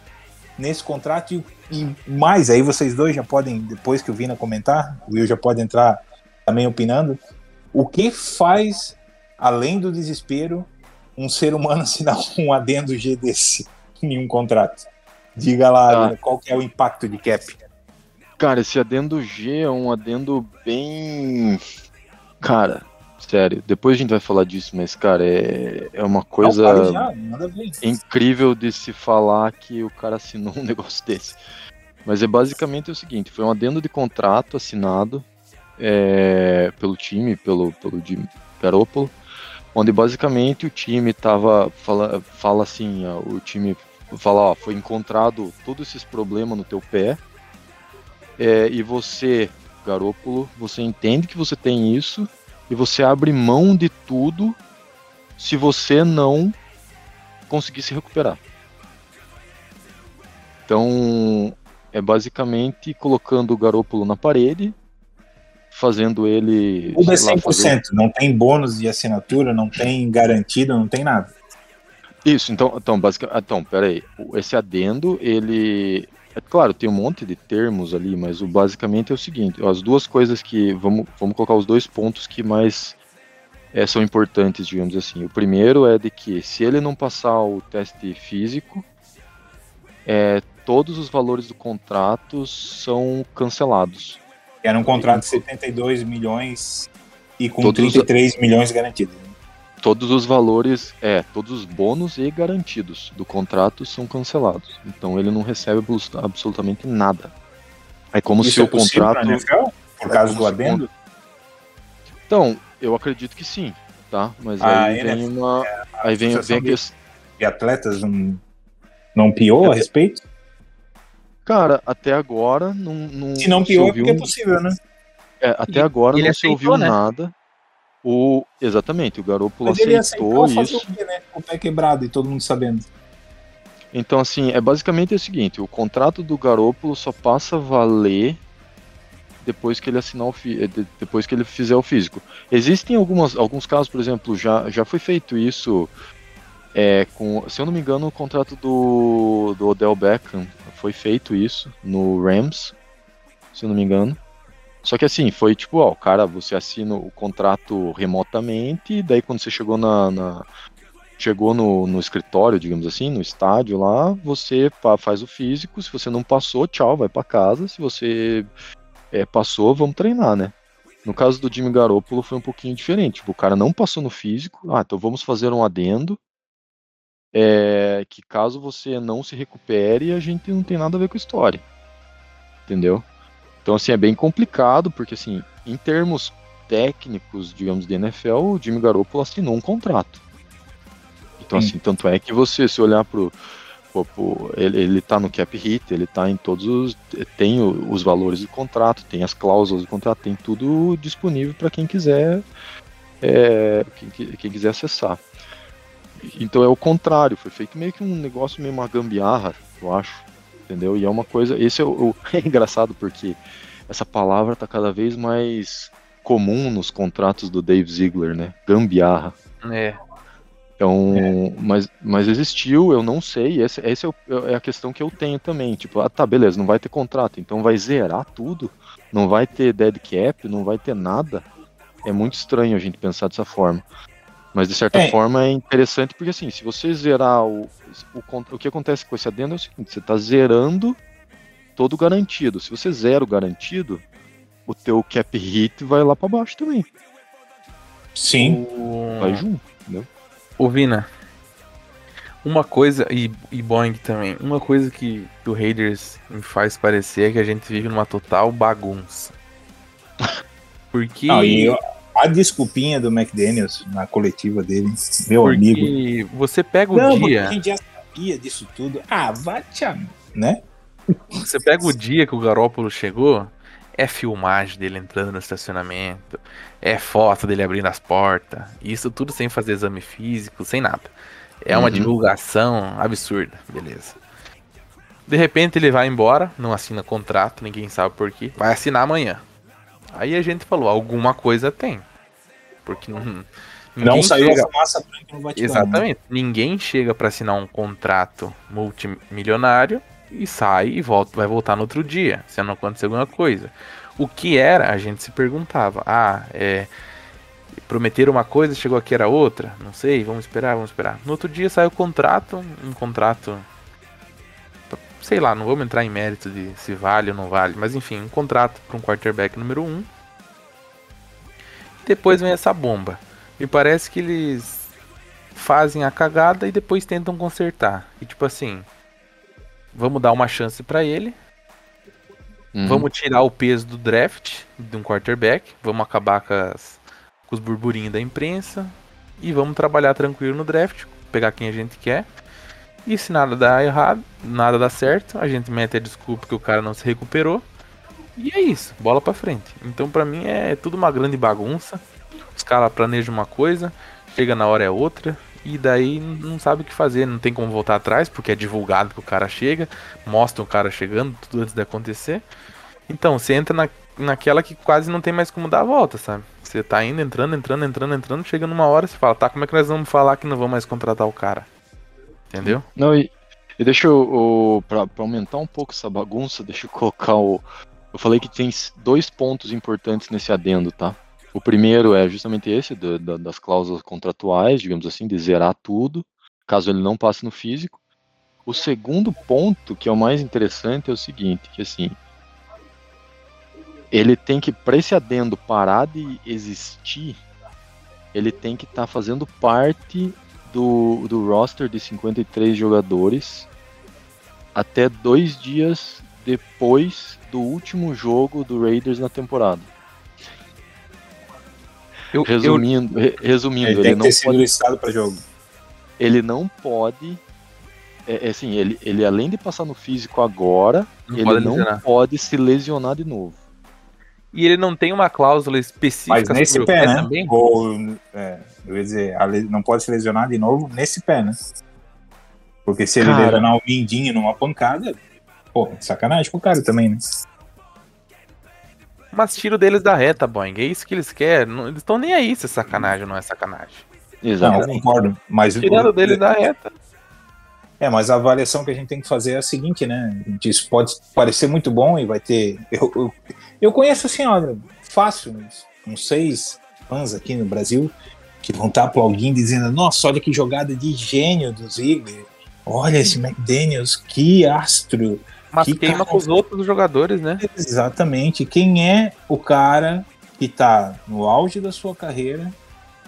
nesse contrato e, e mais, aí vocês dois já podem, depois que o Vina comentar, o Will já pode entrar também opinando, o que faz, além do desespero, um ser humano <laughs> assinar um adendo G desse em um contrato? Diga lá. Vina, qual que é o impacto de cap. Cara, esse adendo G é um adendo bem. Cara, sério, depois a gente vai falar disso, mas, cara, é, é uma coisa já, manda ver. incrível de se falar que o cara assinou <laughs> um negócio desse. Mas é basicamente o seguinte: foi um adendo de contrato assinado é, pelo time, pelo, pelo Jimmy Garoppolo, onde basicamente o time tava. Fala, fala assim: ó, o time fala, ó, foi encontrado todos esses problemas no teu pé, é, e você, Garoppolo, você entende que você tem isso, e você abre mão de tudo se você não conseguir se recuperar. Então, é basicamente colocando o Garoppolo na parede, fazendo ele. Tudo é sei lá, 100%, fazer- não tem bônus de assinatura, não tem garantido, não tem nada. Isso, então, então, basicamente. Então, peraí. Esse adendo, ele. É claro, tem um monte de termos ali, mas o basicamente é o seguinte: as duas coisas que. Vamos, vamos colocar os dois pontos que mais eh, são importantes, digamos assim. O primeiro é de que se ele não passar o teste físico, eh, todos os valores do contrato são cancelados. Era um contrato de 72 milhões e com Todos os- 33 milhões garantidos. Todos os valores, é, todos os bônus e garantidos do contrato são cancelados. Então ele não recebe abs- absolutamente nada. É como Isso se é o contrato. NFL? Por causa do adendo? Então, eu acredito que sim, tá? Mas A aí vem NFL, uma. Aí vem, vem a questão. De atletas não, não piou a respeito? Cara, até agora não. não Se não piou, é ouviu- porque é possível, né? é, até E agora ele não se aceitou, ouviu né? nada. O, exatamente, o Garoppolo Mas ele aceitou isso. o quê, né? O pé quebrado e todo mundo sabendo. Então, assim, é basicamente o seguinte: o contrato do Garoppolo só passa a valer depois que ele assinar o eh, de- depois que ele fizer o físico. Existem algumas, alguns casos, por exemplo, já, já foi feito isso é, com, se eu não me engano, o contrato do, do Odell Beckham foi feito isso no Rams, se eu não me engano. Só que assim, foi tipo, ó, cara, você assina o contrato remotamente, daí quando você chegou na, na- chegou no, no escritório, digamos assim, no estádio lá, você faz o físico, se você não passou, tchau, vai pra casa, se você é, passou, vamos treinar, né? No caso do Jimmy Garoppolo foi um pouquinho diferente, tipo, o cara não passou no físico, ah, então vamos fazer um adendo, é, que caso você não se recupere, a gente não tem nada a ver com a história, entendeu? Então, assim, é bem complicado, porque, assim, em termos técnicos, digamos, de NFL, o Jimmy Garoppolo assinou um contrato. Então, Sim. assim, tanto é que você, se olhar pro. pro- pro- ele, ele tá no cap hit, ele tá em todos os. Tem o- os valores do contrato, tem as cláusulas do contrato, tem tudo disponível para quem quiser. é, quem, quem quiser acessar. Então é o contrário, foi feito meio que um negócio meio uma gambiarra, eu acho. Entendeu? E é uma coisa. Esse é, o, <laughs> é engraçado porque essa palavra tá cada vez mais comum nos contratos do Dave Ziegler, né? Gambiarra. É. Então, mas, mas existiu, eu não sei, essa esse é, é a questão que eu tenho também. Tipo, ah tá, beleza, não vai ter contrato, então vai zerar tudo, não vai ter dead cap, não vai ter nada. É muito estranho a gente pensar dessa forma. Mas de certa É. forma é interessante porque assim, se você zerar o, o, o que acontece com esse adendo é o seguinte, você está zerando todo garantido. Se você zera o garantido, o teu cap hit vai lá para baixo também, Sim. O... vai junto, entendeu? Ô, Vina, uma coisa, e, e Boeing também, uma coisa que o Raiders me faz parecer é que a gente vive numa total bagunça. <laughs> Porque, Não, e eu- a desculpinha do McDaniels na coletiva dele, meu amigo. porque você pega o Não, dia, a gente já sabia disso tudo. Ah, vai te né? você pega o dia que o Garópolo chegou, é filmagem dele entrando no estacionamento, é foto dele abrindo as portas, isso tudo sem fazer exame físico, sem nada. É uma Uhum. divulgação absurda, beleza. De repente ele vai embora, não assina contrato, ninguém sabe por quê. Vai assinar amanhã. Aí a gente falou, alguma coisa tem. Porque não, Não saiu chega- a fumaça branca no Vaticano. né? Exatamente. Ninguém chega pra assinar um contrato multimilionário e sai e volta, vai voltar no outro dia, se não acontecer alguma coisa. O que era, a gente se perguntava. Ah, é. Prometeram uma coisa, chegou aqui era outra. Não sei, vamos esperar, vamos esperar. No outro dia saiu o contrato, um contrato. Sei lá, não vamos entrar em mérito de se vale ou não vale, mas enfim, um contrato para um quarterback número 1. Um. Depois vem essa bomba. Me parece que eles fazem a cagada e depois tentam consertar. E tipo assim, vamos dar uma chance para ele. Uhum. Vamos tirar o peso do draft de um quarterback. Vamos acabar com, as- com os burburinhos da imprensa. E vamos trabalhar tranquilo no draft. Pegar quem a gente quer. E se nada dá errado, nada dá certo, a gente mete a desculpa que o cara não se recuperou. E é isso, bola pra frente. Então pra mim é tudo uma grande bagunça. Os caras planejam uma coisa, chega na hora é outra. E daí não sabe o que fazer, não tem como voltar atrás, porque é divulgado que o cara chega, mostra o cara chegando, tudo antes de acontecer. Então, você entra na, naquela que quase não tem mais como dar a volta, sabe? Você tá indo, entrando, entrando, entrando, entrando, chega numa hora você fala, tá, como é que nós vamos falar que não vamos mais contratar o cara? Entendeu? Não, e, e deixa eu, pra, pra aumentar um pouco essa bagunça, deixa eu colocar o. Eu falei que tem dois pontos importantes nesse adendo, tá? O primeiro é justamente esse, do- da- das cláusulas contratuais, digamos assim, de zerar tudo, caso ele não passe no físico. O segundo ponto, que é o mais interessante, é o seguinte, que assim, ele tem que, para esse adendo parar de existir, ele tem que estar fazendo parte do, do roster de 53 jogadores até dois dias depois do último jogo do Raiders na temporada. Eu, eu, Resumindo, re- resumindo Ele ele, tem que não ter pode, listado para jogo. ele não pode. É, é assim, ele, ele além de passar no físico agora, não ele pode não lesionar. pode se lesionar de novo. E ele não tem uma cláusula específica Mas nesse sobre o pé, né? também? Ou, é, eu ia dizer, não pode se lesionar de novo nesse pé, né? Porque se ele Cara. lesionar o mindinho numa pancada, pô, sacanagem com o cara também, né? Mas tiro deles da reta, Boeing. É isso que eles querem. Não- eles estão nem aí se é sacanagem ou não é sacanagem. Não, eu Exatamente. concordo. Mas, Tirando deles da reta. É, mas a avaliação que a gente tem que fazer é a seguinte, né? A gente- Isso pode parecer muito bom e vai ter. <laughs> Eu, eu, eu conheço assim, olha, fácil, uns, uns seis fãs aqui no Brasil que vão estar aplaudindo, dizendo: Nossa, olha que jogada de gênio do Ziggler. Olha esse McDaniels, que astro. Mas Que queima cara- com os outros jogadores, né? Exatamente. Quem é o cara que tá no auge da sua carreira,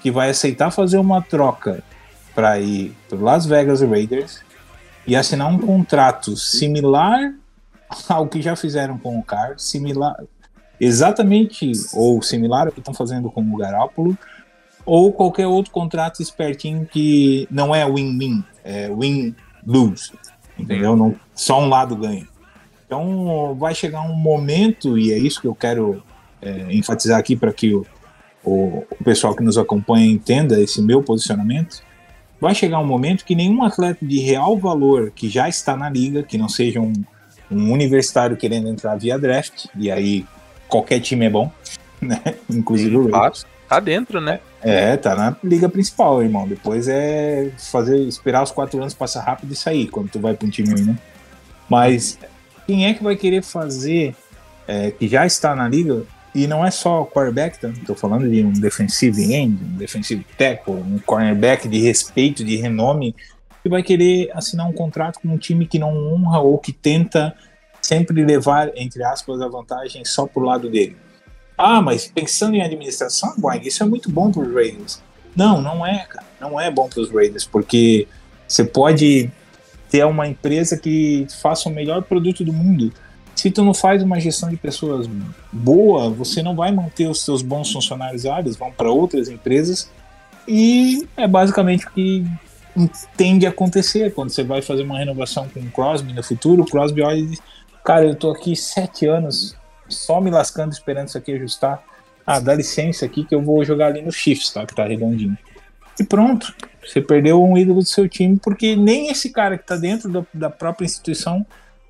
que vai aceitar fazer uma troca para ir pro Las Vegas Raiders e assinar um contrato similar ao que já fizeram com o Carr, similar, exatamente ou similar ao que estão fazendo com o Garoppolo, ou qualquer outro contrato espertinho que não é win-win, é win-lose, entendeu? Não, só um lado ganha. Então vai chegar um momento, e é isso que eu quero é, enfatizar aqui para que o, o, o pessoal que nos acompanha entenda esse meu posicionamento. Vai chegar um momento que nenhum atleta de real valor que já está na liga, que não seja um, um universitário querendo entrar via draft, e aí qualquer time é bom, <laughs> né? Inclusive o Raiders. Tá dentro, né? É, tá na liga principal, irmão. Depois é fazer, esperar os quatro anos passar rápido e sair quando tu vai para um time ruim, né? Mas quem é que vai querer fazer é, que já está na liga e não é só quarterback, tá? Tô falando de um defensive end, um defensive tackle, um cornerback de respeito, de renome, que vai querer assinar um contrato com um time que não honra ou que tenta sempre levar, entre aspas, a vantagem só pro lado dele. Ah, mas pensando em administração, Boeing, isso é muito bom para os Raiders. Não, não é, cara. Não é bom para os Raiders, porque você pode ter uma empresa que faça o melhor produto do mundo. Se tu não faz uma gestão de pessoas boa, você não vai manter os seus bons funcionários lá, eles vão para outras empresas. E é basicamente o que tende a acontecer quando você vai fazer uma renovação com o Crosby no futuro. O Crosby olha Cara, eu tô aqui sete anos só me lascando esperando isso aqui ajustar. Ah, dá licença aqui que eu vou jogar ali no Chiefs, tá? Que tá redondinho. E pronto. Você perdeu um ídolo do seu time, porque nem esse cara que tá dentro da, da própria instituição,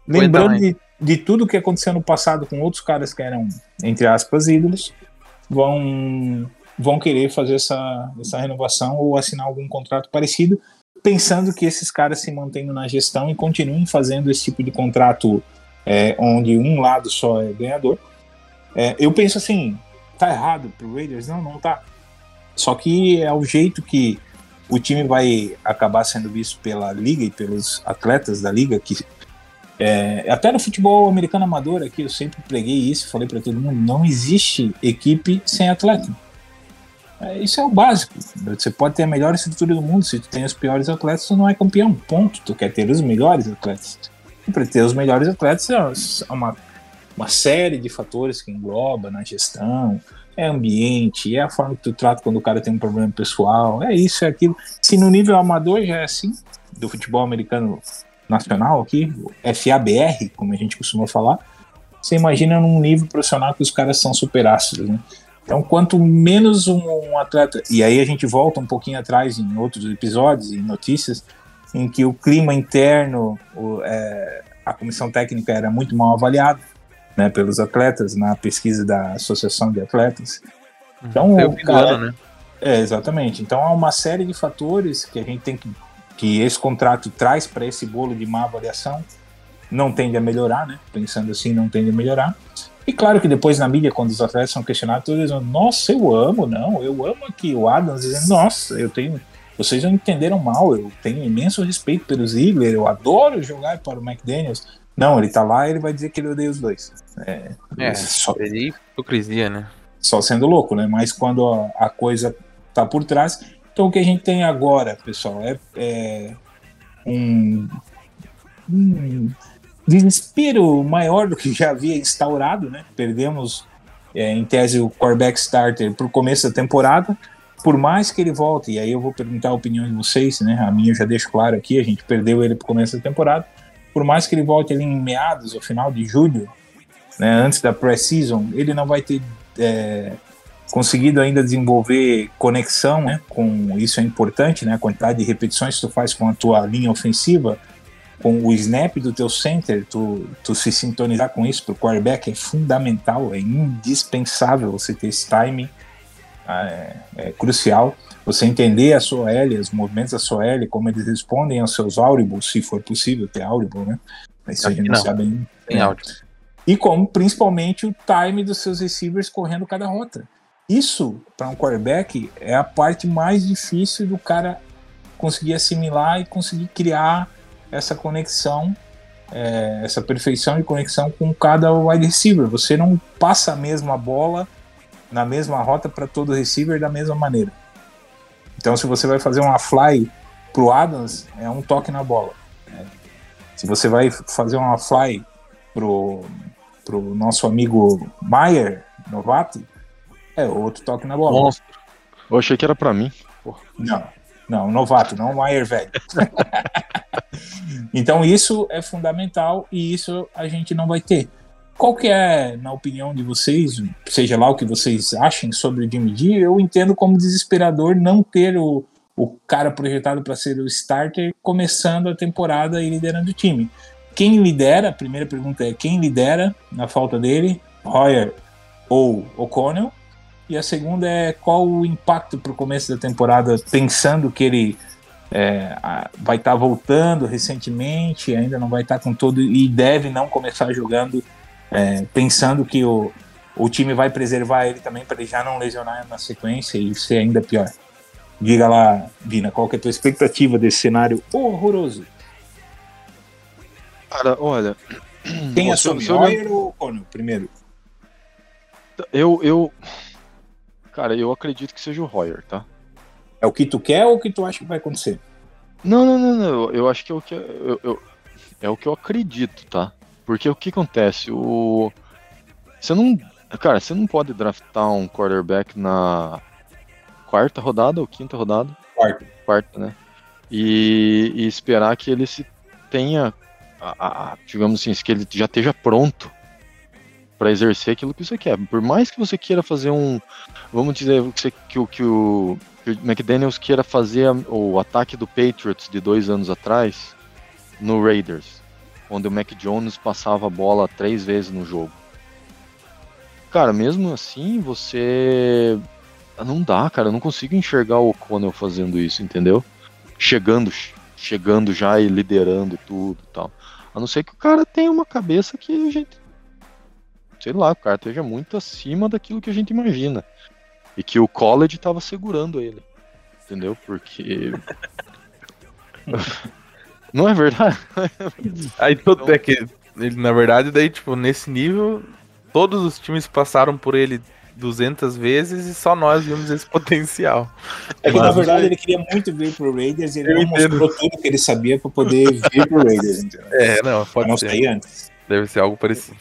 lembrando de, de tudo que aconteceu no passado com outros caras que eram, entre aspas, ídolos, vão, vão querer fazer essa, essa renovação ou assinar algum contrato parecido, pensando que esses caras se mantenham na gestão e continuem fazendo esse tipo de contrato é, onde um lado só é ganhador. É, eu penso assim, tá errado pro Raiders? Não, não tá. Só que é o jeito que o time vai acabar sendo visto pela liga e pelos atletas da liga que é, até no futebol americano amador aqui eu sempre preguei isso, falei para todo mundo, não existe equipe sem atleta. É, isso é o básico. Você pode ter a melhor estrutura do mundo, se tu tem os piores atletas, tu não é campeão. Ponto. Tu quer ter os melhores atletas. Para ter os melhores atletas é uma, uma série de fatores que engloba na gestão, é ambiente, é a forma que tu trata quando o cara tem um problema pessoal, é isso, é aquilo. Se no nível amador já é assim, do futebol americano nacional aqui, FABR, como a gente costuma falar, você imagina num nível profissional que os caras são superastros, né? Então, quanto menos um, um, atleta. E aí a gente volta um pouquinho atrás em outros episódios e notícias em que o clima interno, o, é, a comissão técnica era muito mal avaliada né, pelos atletas na pesquisa da Associação de Atletas. Então, É o cara, ano, né? é, exatamente. Então há uma série de fatores que a gente tem que que esse contrato traz para esse bolo de má avaliação. Não tende a melhorar, né? Pensando assim, não tende a melhorar. E claro que depois na mídia, quando os atletas são questionados, todos dizem, nossa, eu amo, não, eu amo aqui o Adams dizendo, nossa, eu tenho. Vocês não entenderam mal, eu tenho imenso respeito pelo Ziggler, eu adoro jogar para o McDaniels. Não, ele tá lá e ele vai dizer que ele odeia os dois. É, É, só, seria hipocrisia, né? só sendo louco, né? Mas quando a, a coisa tá por trás. Então o que a gente tem agora, pessoal, é, é um, um desespero maior do que já havia instaurado, né? Perdemos, é, em tese, o quarterback starter para o começo da temporada. Por mais que ele volte, e aí eu vou perguntar a opinião de vocês, né? A minha eu já deixo claro aqui, a gente perdeu ele para o começo da temporada. Por mais que ele volte ali em meados, ao final de julho, né, antes da pré-season, ele não vai ter é, conseguido ainda desenvolver conexão, né, com isso é importante, né, a quantidade de repetições que tu faz com a tua linha ofensiva, com o snap do teu center, tu, tu se sintonizar com isso para o quarterback é fundamental, é indispensável você ter esse timing, é, é crucial. Você entender a sua L, os movimentos da sua L, como eles respondem aos seus audibles, se for possível ter audible, né? Isso a gente não, Não, sabe ainda. Tem É. áudio. E como principalmente o time dos seus receivers correndo cada rota. Isso, para um quarterback, é a parte mais difícil do cara conseguir assimilar e conseguir criar essa conexão, é, essa perfeição de conexão com cada wide receiver. Você não passa a mesma bola na mesma rota para todo receiver da mesma maneira. Então, se você vai fazer uma fly pro Adams, é um toque na bola. né? Se você vai fazer uma fly pro, pro nosso amigo Maier, novato, é outro toque na bola. Monstro. Eu achei que era pra mim. Não, não, novato, não Maier velho. <laughs> então isso é fundamental e isso a gente não vai ter. Qual que é, na opinião de vocês, seja lá o que vocês achem sobre o Jimmy G, eu entendo como desesperador não ter o, o cara projetado para ser o starter começando a temporada e liderando o time. Quem lidera, a primeira pergunta é quem lidera na falta dele, Hoyer ou O'Connell? E a segunda é qual o impacto para o começo da temporada, pensando que ele é, vai estar voltando recentemente, ainda não vai estar com todo e deve não começar jogando, é, pensando que o, o time vai preservar ele também para ele já não lesionar na sequência e ser ainda pior. Diga lá, Vina, qual que é a tua expectativa desse cenário horroroso? Cara, olha. Quem assume, se eu- Hoyer ou O'Connell primeiro? Eu, eu. Cara, eu acredito que seja o Royer, tá? É o que tu quer ou o que tu acha que vai acontecer? Não, não, não, não. Eu, eu acho que é o que eu, eu- é o que eu acredito, tá? Porque o que acontece? O você não, cara, você não pode draftar um quarterback na quarta rodada ou quinta rodada, Quarto. quarta, né? E, e esperar que ele se tenha, a- a- digamos assim, que ele já esteja pronto para exercer aquilo que você quer. Por mais que você queira fazer um, vamos dizer que, você- que o que o que o McDaniels queira fazer o ataque do Patriots de dois anos atrás no Raiders, onde o Mac Jones passava a bola três vezes no jogo. Cara, mesmo assim, você. Não dá, cara. Eu não consigo enxergar o O'Connell fazendo isso, entendeu? Chegando, chegando já e liderando tudo e tal. A não ser que o cara tenha uma cabeça que a gente. Sei lá, o cara esteja muito acima daquilo que a gente imagina. E que o college tava segurando ele. Entendeu? Porque. <laughs> não é verdade? <laughs> Aí todo é que ele, na verdade, daí, tipo, nesse nível, todos os times passaram por ele 200 vezes e só nós vimos esse <laughs> potencial. É que, na Mas- verdade, ele queria muito vir pro Raiders e ele não entendo. mostrou tudo que ele sabia pra poder vir pro Raiders, entendeu? <laughs> É, não, pode não ser. sair antes. Deve ser algo parecido.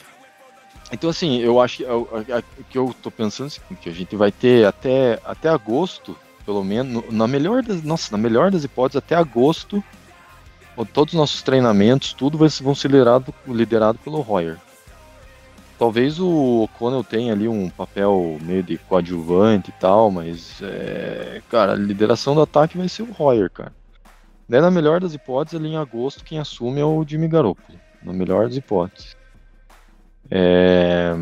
Então, assim, eu acho que o que eu tô pensando é o seguinte, que a gente vai ter até, até agosto, pelo menos, no- na melhor das, nossa, na melhor das hipóteses, até agosto, todos os nossos treinamentos, tudo vai, vão ser liderado, liderado pelo Royer. Talvez o O'Connell tenha ali um papel meio de coadjuvante e tal, mas, é, cara, a lideração do ataque vai ser o Royer, cara. Daí, na melhor das hipóteses, ali em agosto, quem assume é o Jimmy Garoppolo. Na melhor das hipóteses. É,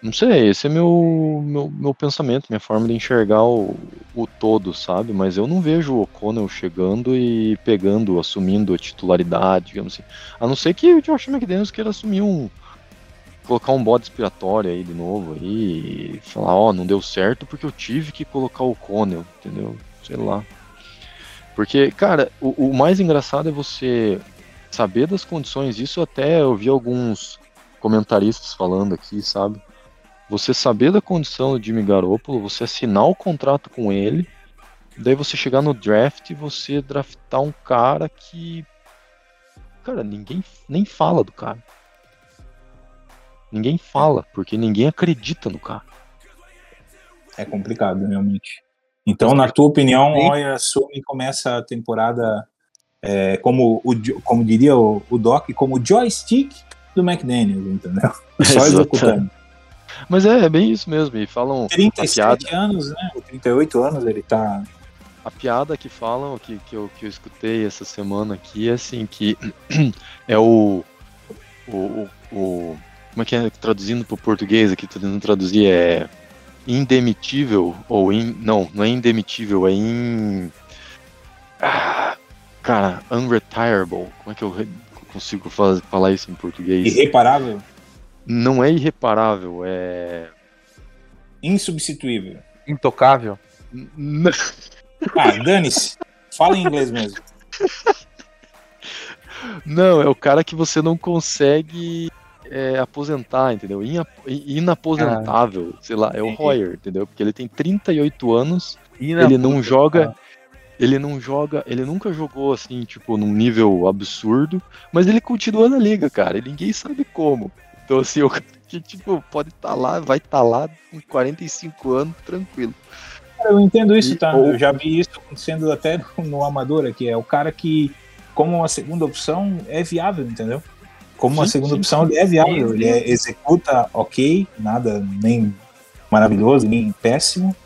não sei, esse é meu, meu, meu pensamento, minha forma de enxergar o, o todo, sabe? Mas eu não vejo o O'Connell chegando e pegando, assumindo a titularidade, digamos assim. A não ser que o Josh McDaniels queira assumir um. colocar um bode expiratório aí de novo aí e falar, ó, não deu certo porque eu tive que colocar o O'Connell, entendeu? Sei lá. Porque, cara, o, o mais engraçado é você saber das condições, isso até eu vi alguns comentaristas falando aqui, sabe? Você saber da condição do Jimmy Garoppolo, você assinar o contrato com ele, daí você chegar no draft e você draftar um cara que. Cara, ninguém nem fala do cara. Ninguém fala, porque ninguém acredita no cara. É complicado, realmente. Então, na tua opinião, o Royer assume e começa a temporada, é, como, o, como diria o, o Doc, como o joystick do McDaniels, entendeu? <laughs> Só executando. Mas é, é bem isso mesmo. E falam. A 37 piada, anos, né? 38 anos ele tá. a piada que falam, que, que, eu, que eu escutei essa semana aqui, é assim, que <clears throat> é o. O. o, como é que é traduzindo para o português aqui, tô tentando traduzir, é indemitível, ou in, não, não é indemitível, é in. Ah, cara, unretirable. Como é que eu consigo fa- falar isso em português? Irreparável, Não é irreparável, é. insubstituível. Intocável. N- Ah, dane-se. Fala em inglês mesmo. <laughs> Não, é o cara que você não consegue é, aposentar, entendeu? Inap- inaposentável, sei lá, é o Royer, entendeu? Porque ele tem 38 anos, ele não joga, ele não joga, ele nunca jogou assim, tipo, num nível absurdo, mas ele continua na liga, cara, e ninguém sabe como. Então, assim, o cara que, tipo, pode estar lá, vai estar lá com 45 anos, tranquilo. Cara, Eu entendo isso, tá? E- ou- Eu já vi isso acontecendo até <laughs> no, Amador aqui. É o cara que, como uma segunda opção, é viável, entendeu? Como uma Sim, segunda sim. opção, ele é viável. Ele é- executa ok, nada nem maravilhoso, nem péssimo.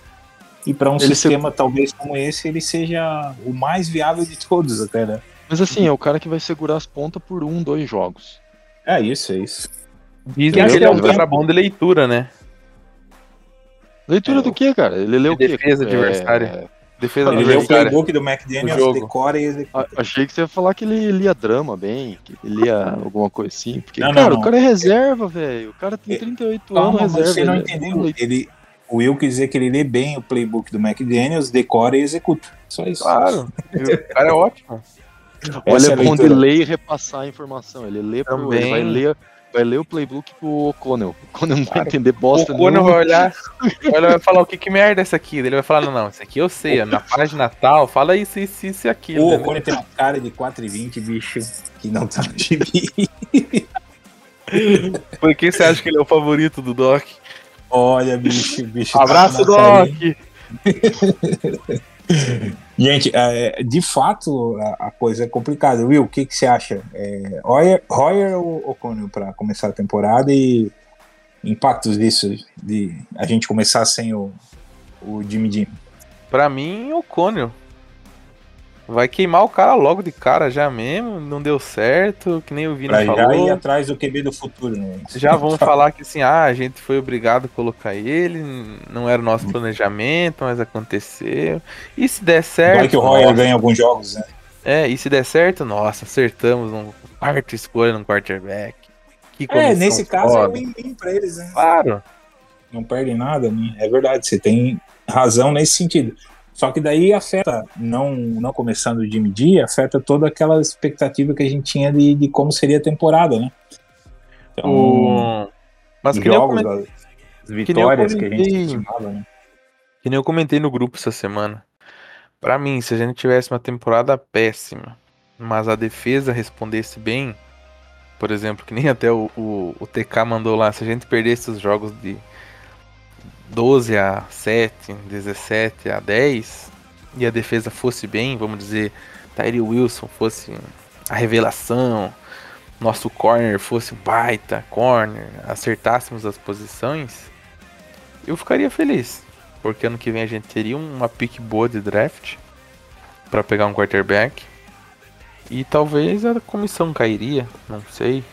E para um Ele se- sistema talvez como esse, ele seja o mais viável de todos, até, né? Mas assim, é o cara que vai segurar as pontas por um, dois jogos. É isso, é isso. Dizem que ele é um é cara bom de leitura, né? Leitura É, do que, cara? Ele leu o quê? defesa É, adversária. Defesa Ele lê o playbook do McDaniels, decora e executa. Achei que você ia falar que ele lia drama bem, que ele lia alguma coisa assim. Porque, Não, não, cara, não. o cara é reserva, velho. O cara tem É, 38 Calma, anos, reserva. você não ele é entendeu. Ele, o Will quis dizer que ele lê bem o playbook do McDaniels, decora e executa. Só isso. Claro. O cara é ótimo. Olha, é é bom de ler e repassar a informação. Ele lê pro, Também. ele vai ler, vai ler o playbook pro O'Connell. O O'Connell não vai entender bosta o Conan nenhuma. vai olhar, <laughs> vai olhar e vai falar o que, que merda é essa aqui. Ele vai falar, não, não, isso aqui eu sei, ó, na página tal, fala isso, isso, isso e aquilo. O? Ocone tem uma cara de 4,20, bicho, que não tá no gibi. <laughs> Por que você acha que ele é o favorito do Doc? Olha, bicho, bicho. tá Abraço, na Doc! <laughs> Gente, é, de fato, a, a coisa é complicada. Will, o que, que você acha? É, Royer, Royer ou O'Connell para começar a temporada e impactos disso, de a gente começar sem o, o Jimmy Jim? Pra mim, o Cônio. Vai queimar o cara logo de cara já mesmo, não deu certo, que nem o Vini Pra já falou. ir atrás do QB do futuro. Né? Já <laughs> vão falar que assim, ah, a gente foi obrigado a colocar ele, não era o nosso planejamento, mas aconteceu. E se der certo. Vai que o nossa, ganha alguns jogos, né? É, e se der certo, nossa, acertamos um quarto escolha no quarterback. Que É, nesse caso é foda. win-win pra eles, né? Claro. Não perdem nada, né? É verdade, você tem razão nesse sentido. Só que daí afeta, não, não começando de medir, afeta toda aquela expectativa que a gente tinha de, de como seria a temporada, né? Então, O... Mas que nem, jogos, comentei, as vitórias que, a gente comentei. estimava, né? que nem eu comentei no grupo essa semana. Pra mim, se a gente tivesse uma temporada péssima, mas a defesa respondesse bem, por exemplo, que nem até o, o, o TK mandou lá, se a gente perdesse os jogos de 12 a 7, 17 a 10, e a defesa fosse bem, vamos dizer, Tyree Wilson fosse a revelação, nosso corner fosse baita corner, acertássemos as posições, eu ficaria feliz. Porque ano que vem a gente teria uma pick boa de draft para pegar um quarterback. E talvez a comissão cairia, não sei.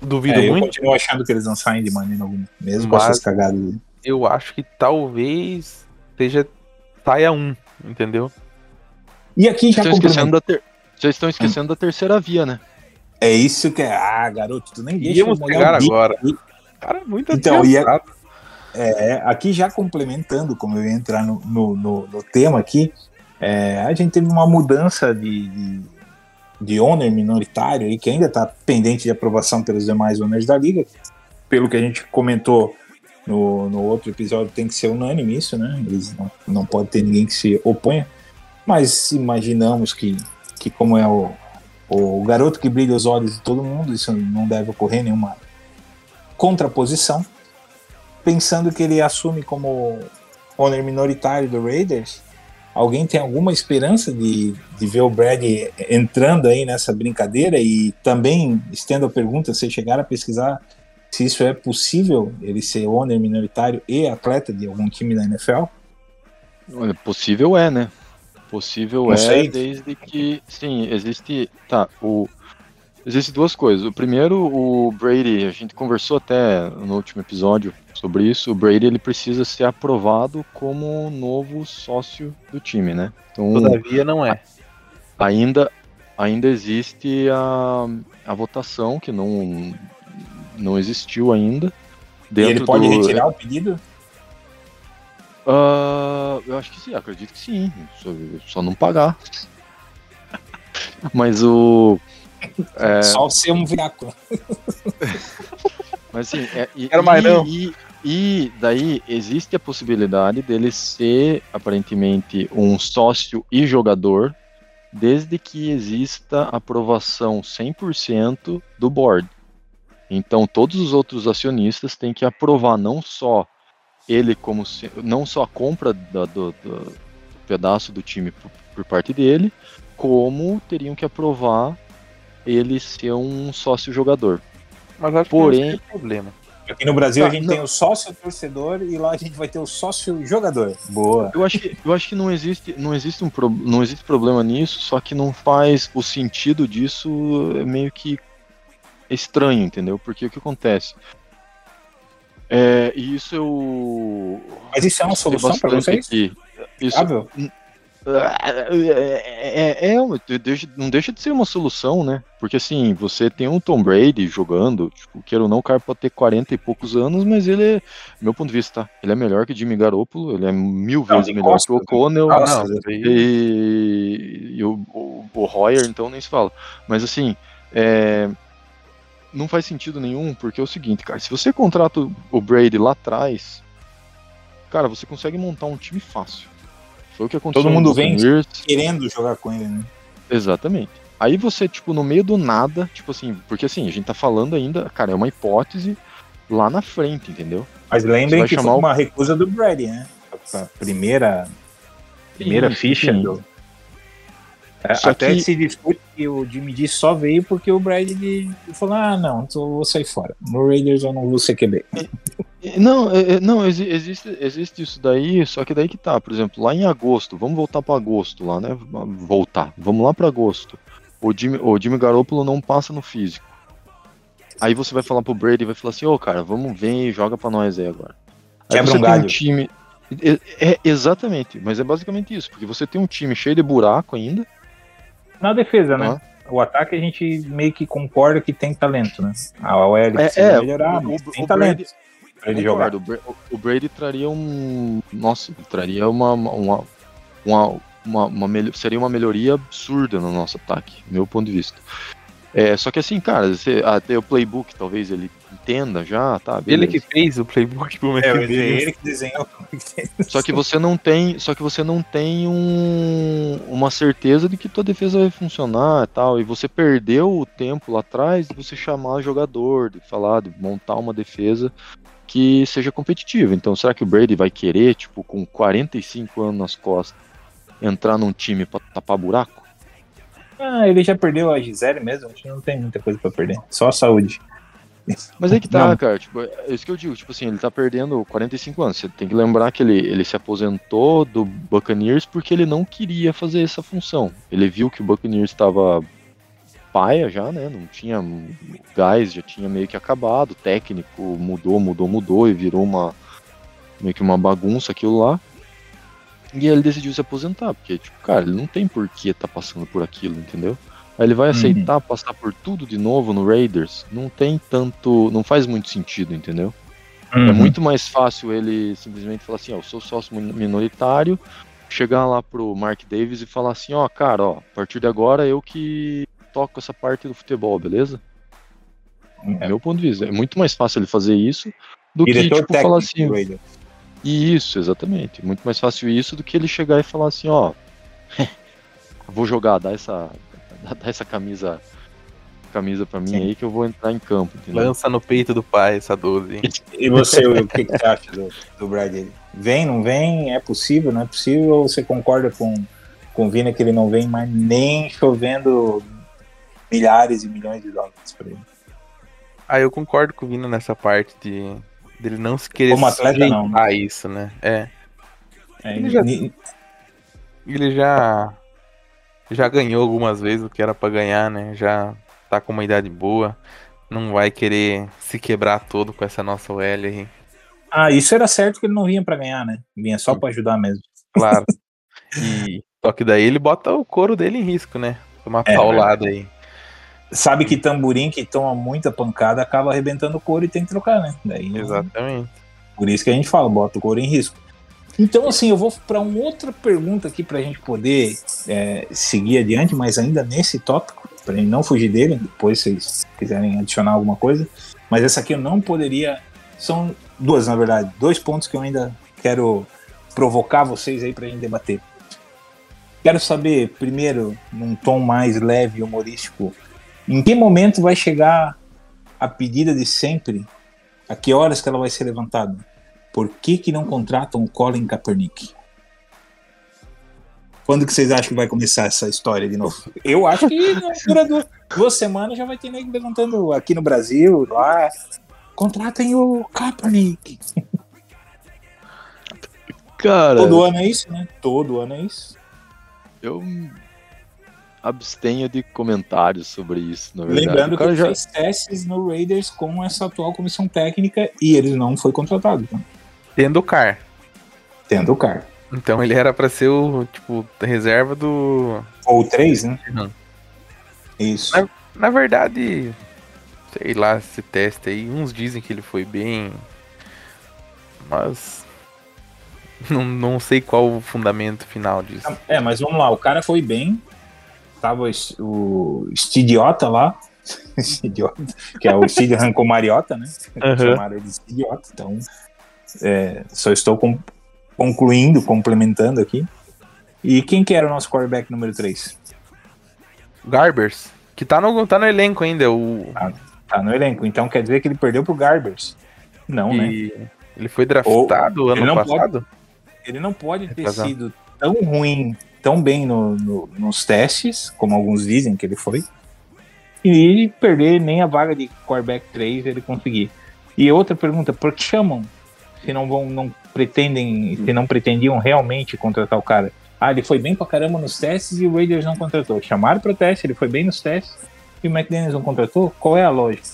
Duvido É, eu muito. continuo achando que eles não saem de maneira alguma, mesmo com Mas- essas cagadas. Eu acho que talvez seja saia um, entendeu? E aqui já Vocês estão esquecendo da ter... Vocês estão esquecendo da terceira via, né? É isso que é. Ah, garoto, tu nem deixa Íamos eu bico agora. aí. Cara, é muito Então, e a- adiantado. É, aqui já complementando, como eu ia entrar no, no, no- no tema aqui, é, a gente teve uma mudança de, de, de owner minoritário aí, que ainda está pendente de aprovação pelos demais owners da liga. Pelo que a gente comentou no, no outro episódio, tem que ser unânime isso, né? Eles não, não pode ter ninguém que se oponha. Mas imaginamos que, que como é o, o garoto que brilha os olhos de todo mundo, isso não deve ocorrer nenhuma contraposição pensando que ele assume como owner minoritário do Raiders, alguém tem alguma esperança de, de ver o Brad entrando aí nessa brincadeira? E também estendo a pergunta, se chegaram a pesquisar se isso é possível, ele ser owner minoritário e atleta de algum time da NFL? Olha, possível é, né? Possível Não é sei. desde que. Sim, existe. Tá, o. Existem duas coisas. O primeiro, o Brady, a gente conversou até no último episódio sobre isso. O Brady ele precisa ser aprovado como novo sócio do time, né? Então, Todavia não é. ainda, ainda existe a, a votação que não, não existiu ainda. E ele pode do, retirar o pedido? Ah, eu acho que sim, acredito que sim. Só, só não pagar. Mas o. é, Só ser um viaco. mas assim, é, e, Quero mais e- não. E, e daí existe a possibilidade dele ser aparentemente um sócio e jogador, desde que exista aprovação 100% do board. Então todos os outros acionistas têm que aprovar não só ele como se- não só a compra da- do, do pedaço do time por, por parte dele, como teriam que aprovar ele ser um sócio jogador. Mas acho Porém- que não tem problema. Aqui no Brasil a Tá, gente não. tem o sócio torcedor e lá a gente vai ter o sócio jogador. Boa. Eu acho que, eu acho que não existe, não existe um pro- não existe problema nisso, só que não faz o sentido disso é meio que estranho, entendeu? Porque o que acontece? É, e isso eu Mas isso é uma solução para vocês? aqui. Isso? É, é, é não deixa de ser uma solução, né? Porque assim, você tem um Tom Brady jogando, tipo, queira ou não, o cara pode ter 40 e poucos anos, mas ele é, do meu ponto de vista, tá? Ele é melhor que Jimmy Garoppolo, ele é mil Não, vezes melhor costas, que o né? O'Connell. E, e o, o, o Hoyer, então, nem se fala. Mas assim, é, não faz sentido nenhum, porque é o seguinte, cara, se você contrata o Brady lá atrás, cara, você consegue montar um time fácil. Foi o que aconteceu Todo mundo vem Buccaneers. Querendo jogar com ele, né? Exatamente. Aí você, tipo, no meio do nada, tipo assim, porque assim, a gente tá falando ainda, cara, é uma hipótese lá na frente, entendeu? Mas lembrem que foi o- uma recusa do Brady, né? A primeira, primeira Sim, ficha sim. do. É, até que- se discute que o Jimmy D só veio porque o Brady falou: ah, não, então eu vou sair fora. No Raiders eu não vou ser QB. Não, é- é- não exi- existe, existe isso daí, só que daí que tá, por exemplo, lá em agosto, vamos voltar para agosto lá, né? Voltar, vamos lá para agosto. O Jimmy, o Jimmy Garoppolo não passa no físico. Aí você vai falar pro Brady e vai falar assim, ô cara, vamos ver e joga pra nós aí agora. Aí Quebra você um tem galho. um time. É, é- exatamente, mas é basicamente isso, porque você tem um time cheio de buraco ainda, Na defesa, né? Aham. O ataque a gente meio que concorda que tem talento, né? A OL É, precisa é, melhorar, o- mas o- tem o talento Brady- pra ele jogar. O Bra- O Brady traria um. Nossa, traria uma. uma, uma, uma, uma melho- seria uma melhoria absurda no nosso ataque, meu ponto de vista. É, só que assim, cara, você, até o playbook talvez ele entenda já, tá? Ele beleza. que fez o playbook pro É, McDaniels. ele que desenhou. Só que você não tem, só que você não tem um, uma certeza de que tua defesa vai funcionar e tal. E você perdeu o tempo lá atrás de você chamar jogador, de falar, de montar uma defesa que seja competitiva. Então, será que o Brady vai querer, tipo, com 45 anos nas costas, entrar num time pra tapar buraco? Ah, ele já perdeu a Gisele mesmo, acho que não tem muita coisa pra perder. Só a saúde. Mas aí que tá, Não. cara. Tipo, é isso que eu digo. Tipo assim, ele tá perdendo 45 anos. Você tem que lembrar que ele, ele se aposentou do Buccaneers porque ele não queria fazer essa função. Ele viu que o Buccaneers estava paia já, né? Não tinha gás, já tinha meio que acabado. O técnico mudou, mudou, mudou e virou uma meio que uma bagunça aquilo lá. E ele decidiu se aposentar, porque, tipo, cara, ele não tem por que tá passando por aquilo, entendeu? Aí ele vai Uhum. aceitar passar por tudo de novo no Raiders? Não tem tanto. Não faz muito sentido, entendeu? Uhum. É muito mais fácil ele simplesmente falar assim: ó, eu sou sócio min- minoritário, chegar lá pro Mark Davis e falar assim: ó, cara, ó, a partir de agora eu que toco essa parte do futebol, beleza? É. Meu ponto de vista. É muito mais fácil ele fazer isso do que, Diretor tipo, técnico falar assim. Raiders. Isso, exatamente. Muito mais fácil isso do que ele chegar e falar assim, ó. <laughs> vou jogar, dá essa. <laughs> Dá, essa camisa. Camisa pra mim Sim. aí que eu vou entrar em campo, entendeu? Lança no peito do pai essa 12. hein? <laughs> E você, o que, que você acha do, do Brady? Vem, não vem? É possível, não é possível? Ou você concorda com, com o Vina que ele não vem mais nem chovendo milhares e milhões de dólares pra ele? Ah, eu concordo com o Vina nessa parte de dele não se querer Como atleta, não, a isso, né? É. É, Ele já- Ele já já ganhou algumas vezes o que era pra ganhar, né? Já tá com uma idade boa. Não vai querer se quebrar todo com essa nossa OL aí. Ah, isso era certo que ele não vinha pra ganhar, né? Vinha só pra ajudar mesmo. Claro. <laughs> E só que daí ele bota o couro dele em risco, né? Uma É, paulada aí. Sabe que tamborim que toma muita pancada acaba arrebentando o couro e tem que trocar, né? Daí, Exatamente. Por isso que a gente fala, bota o couro em risco. Então, assim, eu vou para uma outra pergunta aqui para a gente poder é, seguir adiante, mas ainda nesse tópico, para gente não fugir dele, depois se vocês quiserem adicionar alguma coisa. Mas essa aqui eu não poderia. São duas, na verdade, dois pontos que eu ainda quero provocar vocês aí para a gente debater. Quero saber, primeiro, num tom mais leve e humorístico, em que momento vai chegar a pedida de sempre? A que horas que ela vai ser levantada? Por que, que não contratam o Colin Kaepernick? Quando que vocês acham que vai começar essa história de novo? Eu acho que na altura duas, duas semanas já vai ter nego levantando aqui no Brasil, lá. Contratem o Kaepernick. Cara, Todo ano é isso, né? Todo ano é isso. eu abstenho de comentários sobre isso, na verdade. Lembrando que ele já... fez testes no Raiders com essa atual comissão técnica e ele não foi contratado. Tá? Tendo o Car. Tendo o cara. Então ele era pra ser o, tipo, reserva do. Ou três, né? Uhum. Isso. Mas- Na verdade, sei lá, esse teste aí, uns dizem que ele foi bem. Mas. Não, não sei qual o fundamento final disso. É, mas vamos lá, o cara foi bem. Tava o Stidiota lá. <laughs> Stidiota, que é o Stid arrancou Mariota, né? Aham. Chamaram ele de Stidiota. Então, é, só estou com- concluindo, complementando aqui. E quem que era o nosso quarterback número 3? Garbers, que tá no, tá no elenco ainda, o. Tá no elenco. Então quer dizer que ele perdeu pro Garbers. Não, né? e ele foi draftado Ou- ele ano não passado? Ele não pode ter Retrasado. sido tão ruim, tão bem no- no- nos testes, como alguns dizem que ele foi, e perder nem a vaga de quarterback 3 ele conseguir. E outra pergunta, por que chamam? Se não vão, não pretendem, se não pretendiam realmente contratar o cara. Ah, ele foi bem pra caramba nos testes e o Raiders não contratou. Chamaram pro teste, ele foi bem nos testes e o McDaniels não contratou? Qual é a lógica?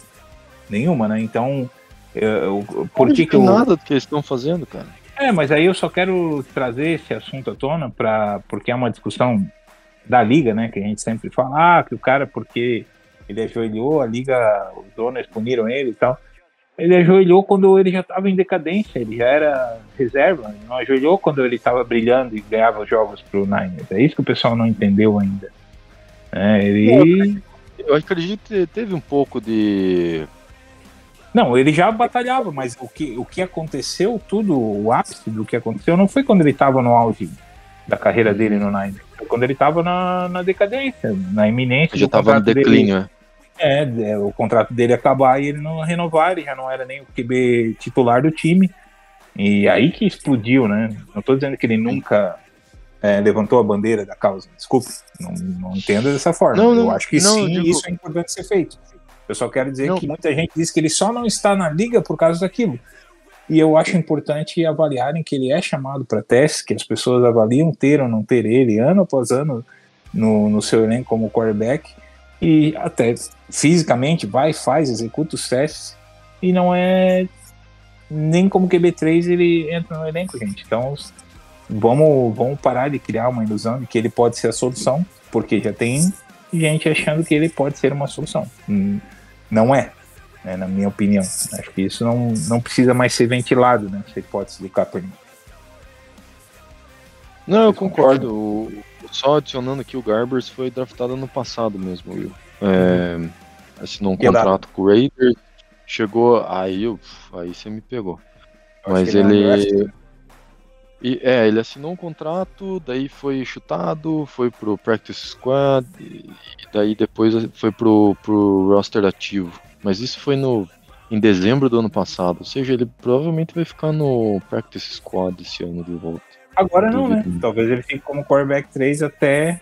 Nenhuma, né? Então, eu- eu- por que que tem nada do que eles estão fazendo, cara. É, mas aí eu só quero trazer esse assunto à tona pra, porque é uma discussão da liga, né? Que a gente sempre fala, ah, que o cara, porque ele ajoelhou, a liga, os donos puniram ele e tal. Ele ajoelhou quando ele já estava em decadência, ele já era reserva, ele não ajoelhou quando ele estava brilhando e ganhava os jogos pro Niners. É isso que o pessoal não entendeu ainda. É, ele. Eu acredito que teve um pouco de. Não, ele já batalhava, mas o que, o que aconteceu, tudo, o ápice do que aconteceu, não foi quando ele estava no auge da carreira dele no Niners. Foi quando ele estava na, na decadência, na iminência. Já do tava no dele. declínio, né? É, é, o contrato dele acabar e ele não renovar, ele já não era nem o QB titular do time. E aí que explodiu, né? Não tô dizendo que ele nunca é, levantou a bandeira da causa, desculpe, não, não entenda dessa forma. Não, Eu não, acho que sim, eu digo- isso é importante ser feito. Eu só quero dizer Não. que muita gente diz que ele só não está na liga por causa daquilo. E eu acho importante avaliarem que ele é chamado para teste, que as pessoas avaliam ter ou não ter ele ano após ano no, no seu elenco como quarterback e até fisicamente vai, faz, executa os testes e não é nem como QB3 ele entra no elenco, gente. Então vamos, vamos parar de criar uma ilusão de que ele pode ser a solução, porque já tem gente achando que ele pode ser uma solução. Não é, né, na minha opinião. Acho que isso não, não precisa mais ser ventilado, né? Essa hipótese do Kaepernick. Não, eu concordo. O- Só adicionando aqui, o Garbers foi draftado ano passado mesmo, Will. É, assinou um Que contrato com o Raiders. Chegou. Aí, eu- aí você me pegou. Eu Mas que ele é. E, é, ele assinou um contrato, daí foi chutado, foi pro Practice Squad, e daí depois foi pro, pro roster ativo. Mas isso foi no em dezembro do ano passado. Ou seja, ele provavelmente vai ficar no Practice Squad esse ano de volta. Agora não, né? Talvez ele fique como quarterback 3 até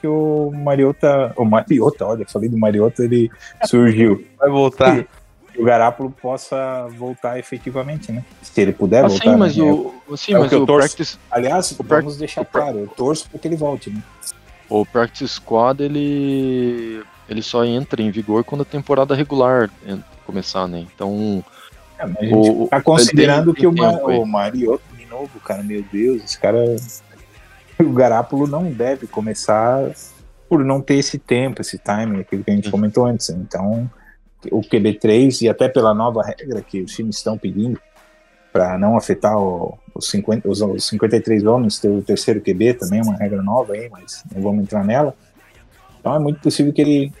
que o Mariota. O Mariota, olha, falei do Mariota, ele <laughs> surgiu. Vai voltar. Que o Garápolo possa voltar efetivamente, né? Se ele puder Ah, voltar. sim, mas né? o, sim, é o mas o torço. practice, Aliás, o prac- vamos deixar o claro, eu torço para que ele volte, né? o practice Squad ele ele só entra em vigor quando a temporada regular começar, né? Então, É, mas a gente O- tá considerando tem- que o, tem Ma- tempo o Mariota, de novo, cara, meu Deus, esse cara. O Garápolo não deve começar por não ter esse tempo, esse timing, aquilo que a gente comentou antes. Então, o QB3, e até pela nova regra que os times estão pedindo, para não afetar o- os, 50, os, os 53 homens, ter o terceiro QB também, é uma regra nova aí, mas não vamos entrar nela. Então é muito possível que ele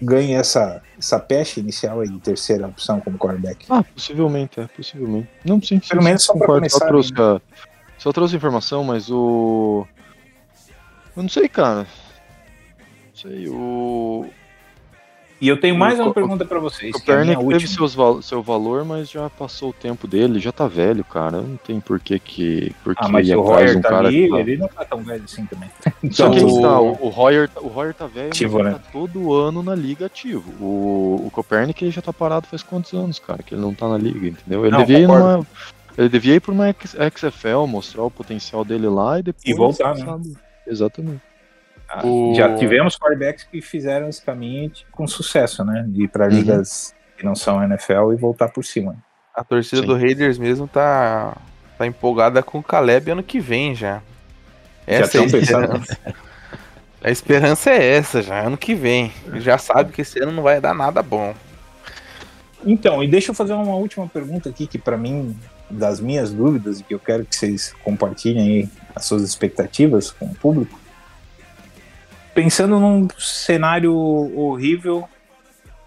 ganhe essa, essa peste inicial aí de terceira opção como quarterback. ah, possivelmente, é, possivelmente. Não, sim, sim, Pelo menos só pra concordo, só começar, trouxe, né? só trouxe informação, mas o eu não sei, cara. Não sei, o E eu tenho mais O uma pergunta para vocês. O que é Copernic teve última. seus seu valor, mas já passou o tempo dele, já tá velho, cara. Não tem por que que. Por Ah, que mas ir o Royer um tá cara ali, que tá- ele não tá tão velho assim também. <laughs> Só Então, que aí o- tá, o, Royer, o Royer tá velho, Ativo, mas ele né? tá todo ano na liga ativo. O, o Copernic ele já tá parado faz quantos anos, cara, que ele não tá na liga, entendeu? Ele Não, devia ir concordo. numa. Ele devia ir pra uma XFL, mostrar o potencial dele lá e depois. E voltar, né? Exatamente. Ah, O- Já tivemos quarterbacks que fizeram esse caminho tipo, com sucesso, né? De ir para Uhum. ligas que não são NFL e voltar por cima. A torcida Sim. do Raiders mesmo tá, tá empolgada com o Caleb ano que vem já. Essa é a esperança. A esperança é essa já, ano que vem. Já sabe que esse ano não vai dar nada bom. Então, e deixa eu fazer uma última pergunta aqui, que para mim, das minhas dúvidas, e que eu quero que vocês compartilhem aí as suas expectativas com o público. Pensando num cenário horrível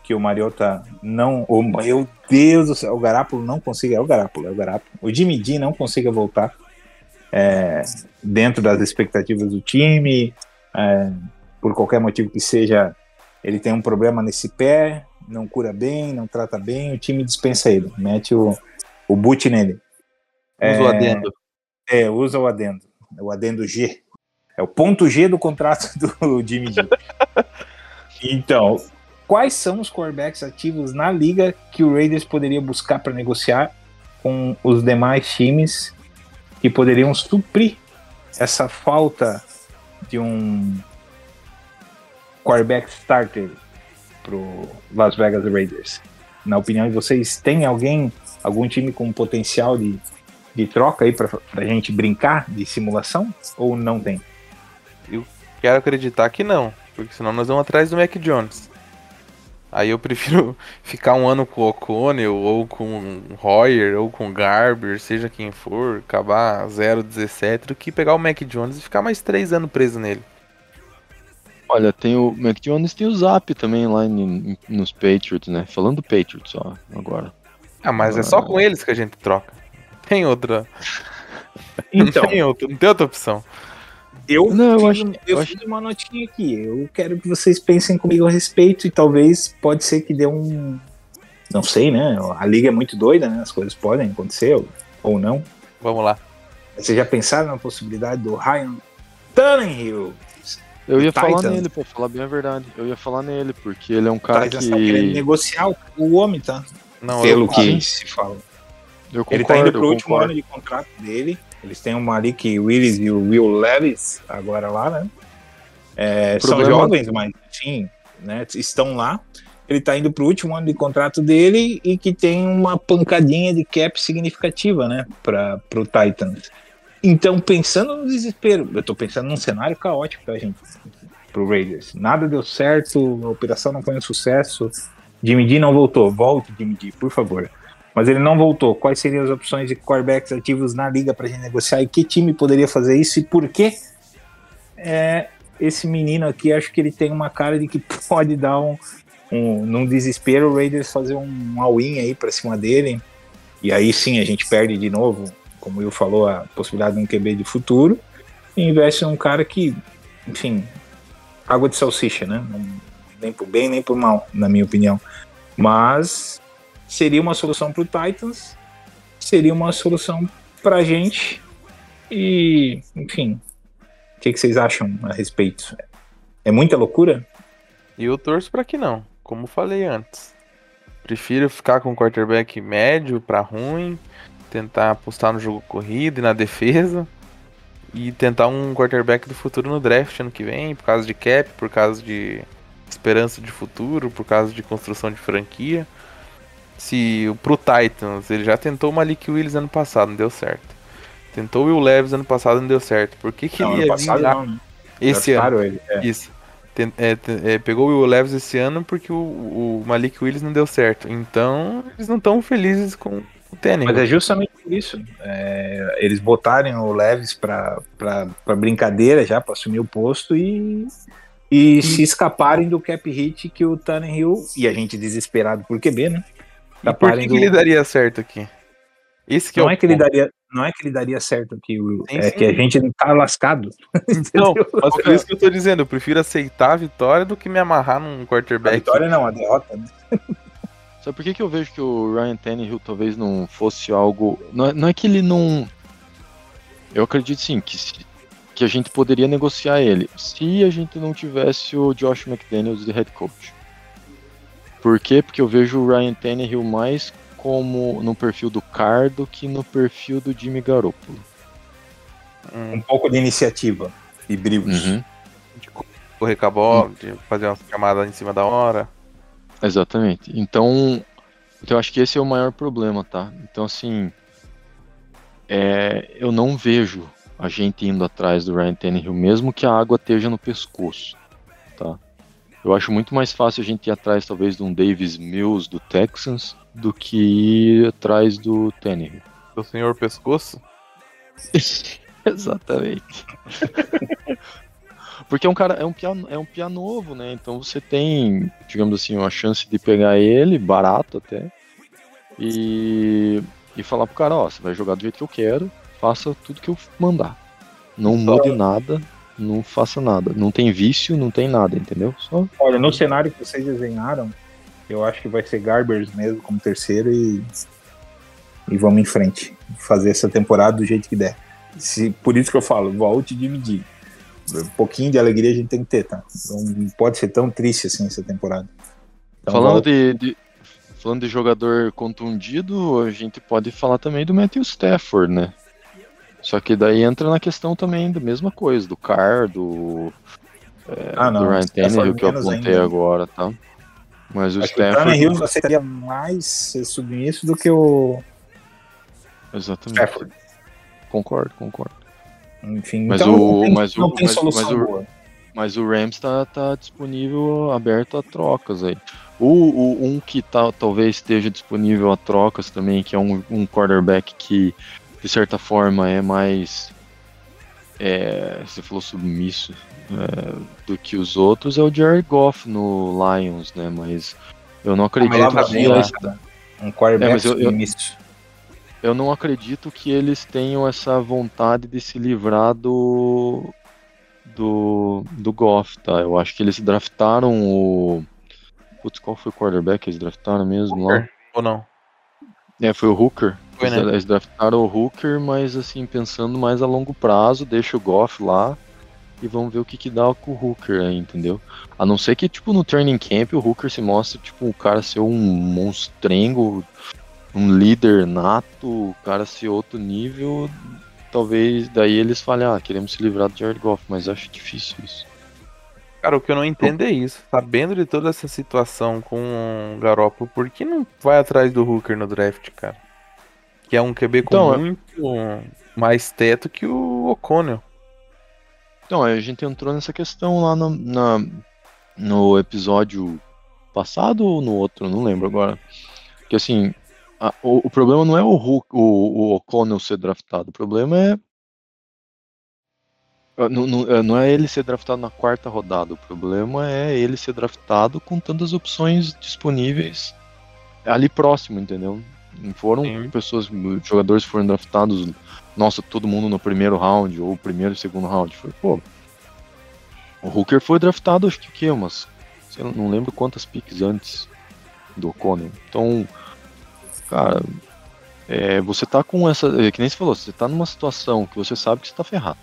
que o Mariota não. Oh, meu Deus do céu, o Garápolo não consiga. É o Garápolo, é o Garápolo. O Jimmy D não consiga voltar é, dentro das expectativas do time. é, por qualquer motivo que seja, ele tem um problema nesse pé, não cura bem, não trata bem, o time dispensa ele, mete o, o boot nele. Usa o adendo. É, usa o adendo. O adendo G. É o ponto G do contrato <laughs> do Jimmy G. então, quais são os quarterbacks ativos na liga que o Raiders poderia buscar para negociar com os demais times que poderiam suprir essa falta de um quarterback starter pro Las Vegas Raiders? Na opinião de vocês, tem alguém, algum time com potencial de de troca aí pra, pra gente brincar de simulação ou não tem? Quero acreditar que não, porque senão nós vamos atrás do Mac Jones. Aí eu prefiro <laughs> ficar um ano com o O'Connell, ou com o Hoyer, ou com o Garber, seja quem for, acabar 0-17, do que pegar o Mac Jones e ficar mais três anos preso nele. Olha, tem o Mac Jones tem o Zap também lá em- nos Patriots, né? Falando do Patriots só agora. Ah, mas é só com eles que a gente troca. Tem outra. Então, Não tem outra, não tem outra opção. Eu, Não, eu fiz, acho- eu eu acho- fiz uma notinha aqui. Eu quero que vocês pensem comigo a respeito e talvez pode ser que dê um. Não sei, né? A liga é muito doida, né? As coisas podem acontecer ou, ou não. Vamos lá. Vocês já pensaram na possibilidade do Ryan Tannehill? Eu ia falar nele, pra falar bem a verdade. Eu ia falar nele, porque ele é um cara Titans tá querendo que. negociar o, o homem, tá? Não, Pelo eu, que se fala. Eu concordo, Ele tá indo pro último concordo. ano de contrato dele. Eles têm o Malik Willis e o Will Levis agora lá, né? É, O São jovens, mas enfim, né? Estão lá. Ele tá indo pro último ano de contrato dele e que tem uma pancadinha de cap significativa, né? Para pro Titans. Então, pensando no desespero, eu tô pensando num cenário caótico pra gente, pro Raiders. Nada deu certo, a operação não foi um sucesso. Jimmy G não voltou. Volte, Jimmy G, por favor. Mas ele não voltou. Quais seriam as opções de quarterbacks ativos na liga pra gente negociar? E que time poderia fazer isso? E por quê? É, esse menino aqui, acho que ele tem uma cara de que <laughs> pode dar um, um num desespero, o Raiders fazer um all-in aí pra cima dele. E aí sim a gente perde de novo, como Will falou, a possibilidade de um QB de futuro. E investe num cara que, enfim, água de salsicha, né? Nem pro bem, nem pro mal, na minha opinião. Mas seria uma solução pro Titans, seria uma solução pra gente. E, enfim, o que, que vocês acham a respeito? É muita loucura? Eu torço pra que não, como falei antes. Prefiro ficar com um quarterback médio pra ruim, tentar apostar no jogo corrido e na defesa. E tentar um quarterback do futuro no draft ano que vem, por causa de cap, por causa de esperança de futuro, por causa de construção de franquia. Se o pro Titans, ele já tentou o Malik Willis ano passado, não deu certo. Tentou o Will Levis ano passado, não deu certo. Por que, que Não, ele ia vir lá não, né? esse ano? Ele. é. Isso. Ten- é, é, pegou o Will Levis esse ano porque o, o Malik Willis não deu certo. Então, eles não estão felizes com o Tannehill. Mas é justamente por isso. é, eles botarem o Leves pra, pra, pra brincadeira já, pra assumir o posto e, e se escaparem do cap hit que o Tannehill, e a gente desesperado por QB, né? E por que, que ele daria certo aqui? Esse que não é, é que ele daria, não é que ele daria certo aqui, Will, Sim, é sim. que a gente tá lascado. <laughs> Não, mas por isso que eu tô dizendo, eu prefiro aceitar a vitória do que me amarrar num A quarterback. vitória não, a derrota. Né? Sabe por que, que eu vejo que o Ryan Tannehill talvez não fosse algo. Não é, não é que ele não. Eu acredito sim que, se- que a gente poderia negociar ele se a gente não tivesse o Josh McDaniels de head coach. Por quê? Porque eu vejo o Ryan Tannehill mais como no perfil do Carr do que no perfil do Jimmy Garoppolo. Hum, Um pouco de iniciativa e brilhos. Uhum. de correr com a bola, de fazer uma camada em cima da hora. Exatamente. Então, então eu acho que esse é o maior problema, tá? Então, assim, é, eu não vejo a gente indo atrás do Ryan Tannehill, mesmo que a água esteja no pescoço? Eu acho muito mais fácil a gente ir atrás, talvez, de um Davis Mills do Texans do que ir atrás do Tannehill. Do senhor pescoço. <laughs> Exatamente. <laughs> Porque é um cara, é um pia, é um pia novo, né? Então você tem, digamos assim, uma chance de pegar ele, barato até, e, e falar pro cara, ó, você vai jogar do jeito que eu quero, faça tudo que eu mandar. Não mude nada, não faça nada. Não tem vício, não tem nada, entendeu? Só Olha, no cenário que vocês desenharam, eu acho que vai ser Garbers mesmo como terceiro e, e vamos em frente. Fazer essa temporada do jeito que der. Se, por isso que eu falo, volte de medir. Um pouquinho de alegria a gente tem que ter, tá? Não pode ser tão triste assim essa temporada. Então, falando de, de- falando de jogador contundido, a gente pode falar também do Matthew Stafford, né? Só que daí entra na questão também da mesma coisa, do Carr, do, é, Ah, não, do Ryan Stafford Tannehill que eu apontei ainda. agora, tá? Mas o Acho o Stafford. Tannehill aceitaria mais ser submisso do que o Exatamente. Stafford. Concordo, concordo. Enfim, Mas então o- não tem, mas o- não tem mas- solução mas o- boa. Mas o Rams tá, tá disponível, aberto a trocas aí. O, o- um que tá, talvez esteja disponível a trocas também, que é um, um quarterback que, de certa forma, é mais. É, você falou submisso é, do que os outros, é o Jared Goff no Lions, né? Mas eu não acredito Palavra que bem lá, essa- cara. Um quarterback É, mas eu- eu- submisso. eu não acredito que eles tenham essa vontade de se livrar do do, do Goff, tá? Eu acho que eles draftaram o Putz, qual foi o quarterback que eles draftaram mesmo lá? Hooker, Ou não? É, foi o Hooker. Foi, eles, né? eles draftaram o Hooker, mas assim, pensando mais a longo prazo, deixa o Goff lá e vamos ver o que que dá com o Hooker aí, entendeu? A não ser que, tipo, no training camp o Hooker se mostre, tipo, o cara ser um monstrengo, um líder nato, o cara ser outro nível, talvez daí eles falem, ah, queremos se livrar do Jared Goff, mas acho difícil isso. Cara, o que eu não entendo é isso. Sabendo de toda essa situação com o Garoppolo, por que não vai atrás do Hooker no draft, cara? Que é um QB com Então, é- muito mais teto que o O'Connell. Então, a gente entrou nessa questão lá no, na- no episódio passado ou no outro, não lembro agora. Que assim, a- o, o problema não é o, Hulk, o, o O'Connell ser draftado, o problema é. Ah, Não, não- é, não é ele ser draftado na quarta rodada, o problema é ele ser draftado com tantas opções disponíveis ali próximo, entendeu? Não foram Sim. pessoas, jogadores foram draftados, nossa, todo mundo no primeiro round, ou primeiro e segundo round. Foi, pô, o Hooker foi draftado, acho que o quê? Umas. lá, não lembro quantas picks antes do O'Connell. Então, cara, é, você tá com essa. é, Que nem você falou, você tá numa situação que você sabe que você tá ferrado.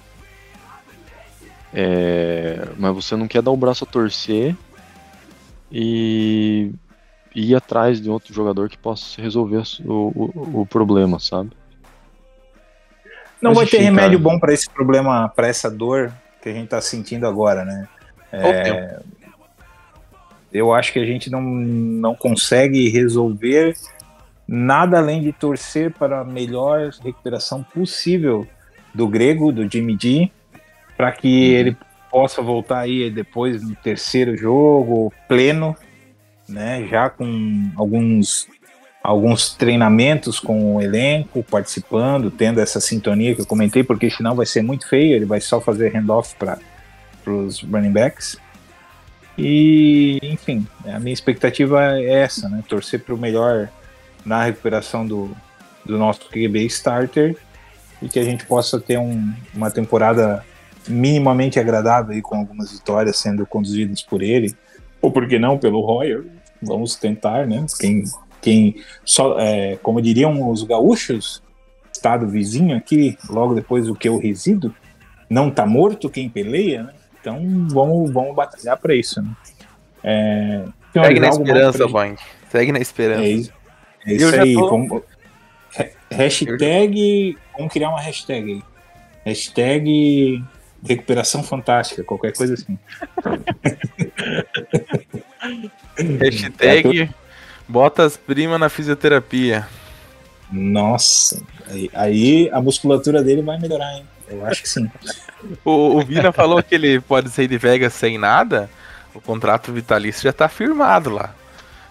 É, mas você não quer dar o braço a torcer e ir atrás de outro jogador que possa resolver o, o, o problema, sabe? Não Mas vai ter enfim, remédio cara. bom pra esse problema, pra essa dor que a gente tá sentindo agora, né? É, eu acho que a gente não, não consegue resolver nada além de torcer para a melhor recuperação possível do grego, do Jimmy G, para que Uhum. ele possa voltar aí depois no terceiro jogo pleno, né? Já com alguns alguns treinamentos com o elenco, participando, tendo essa sintonia que eu comentei, porque senão vai ser muito feio, ele vai só fazer handoff para os running backs. E, enfim, a minha expectativa é essa, né? Torcer para o melhor na recuperação do, do nosso QB starter e que a gente possa ter um- uma temporada minimamente agradável aí, com algumas vitórias sendo conduzidas por ele, ou por que não pelo Royer. Vamos tentar, né? Quem, quem só, é, como diriam os gaúchos, estado vizinho aqui, logo depois do que eu resido, não tá morto quem peleia, né? Então vamos, vamos batalhar para isso, né? É, Segue na esperança, Boing. Segue na esperança. é isso, é isso aí. tô- Vamos, ha- hashtag. Vamos criar uma hashtag aí. Hashtag recuperação fantástica, qualquer coisa assim. <laughs> Hashtag bota as primas na fisioterapia. Nossa, aí, aí a musculatura dele vai melhorar, hein? Eu acho que sim. O, o Vina falou que ele pode sair de Vegas sem nada. O contrato vitalício já tá firmado lá.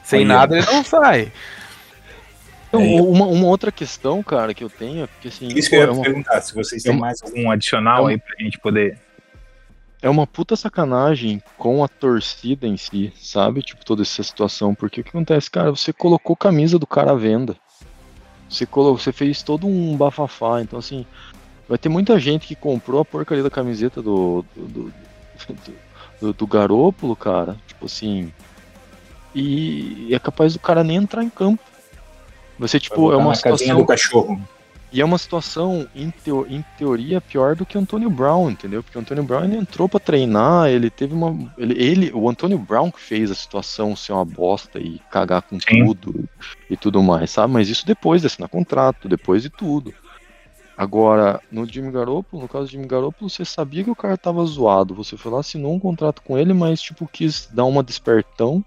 Sem ó. nada ele não sai. Então, É. uma, uma outra questão, cara, que eu tenho é porque assim. Isso que pô, eu é ia uma- perguntar, se vocês é têm mais algum adicional é aí pra gente poder. é uma puta sacanagem com a torcida em si, sabe? Tipo, toda essa situação. Porque o que acontece, cara? Você colocou camisa do cara à venda. Você, colo... você fez todo um bafafá. Então, assim, vai ter muita gente que comprou a porcaria da camiseta do. do, do, do, do- do Garópolo, cara. Tipo assim. E é capaz do cara nem entrar em campo. Você, tipo, é uma situação. do cachorro. E é uma situação, em, teo- em teoria, pior do que o Antônio Brown, entendeu? Porque o Antônio Brown ele entrou pra treinar, ele teve uma. Ele, ele- o Antônio Brown que fez a situação ser uma bosta e cagar com Sim. tudo e tudo mais, sabe? Mas isso depois de assinar contrato, depois de tudo. Agora, no Jimmy Garoppolo, no caso do Jimmy Garoppolo, você sabia que o cara tava zoado. Você foi lá, assinou um contrato com ele, mas tipo, quis dar uma despertão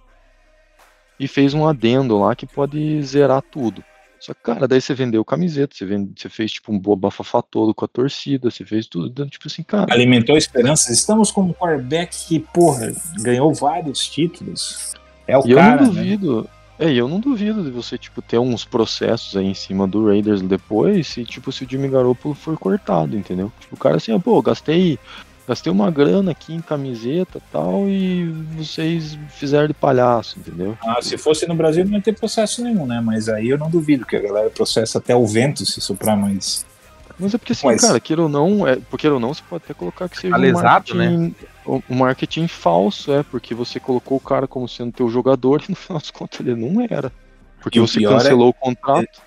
e fez um adendo lá que pode zerar tudo. Só que, cara, daí você vendeu camiseta, você, vende, você fez tipo um boa bafafá todo com a torcida, você fez tudo, então, tipo assim, cara. Alimentou esperanças. Estamos com um quarterback que, porra, ganhou vários títulos. É o E eu cara, não né? duvido. É, e eu não duvido de você, tipo, ter uns processos aí em cima do Raiders depois, se, tipo, se o Jimmy Garoppolo for cortado, entendeu? Tipo, o cara assim, pô, gastei, gastei uma grana aqui em camiseta e tal, e vocês fizeram de palhaço, entendeu? Ah, se fosse no Brasil não ia ter processo nenhum, né? Mas aí eu não duvido que a galera processa até o vento se soprar mais. Mas é porque assim, Mas- cara, queira ou não, é, porque ou não, você pode até colocar que seja um Lesado, marketing, um um marketing falso, é, porque você colocou o cara como sendo teu jogador e <laughs> no final das contas ele não era. Porque E o você pior é- cancelou o contrato.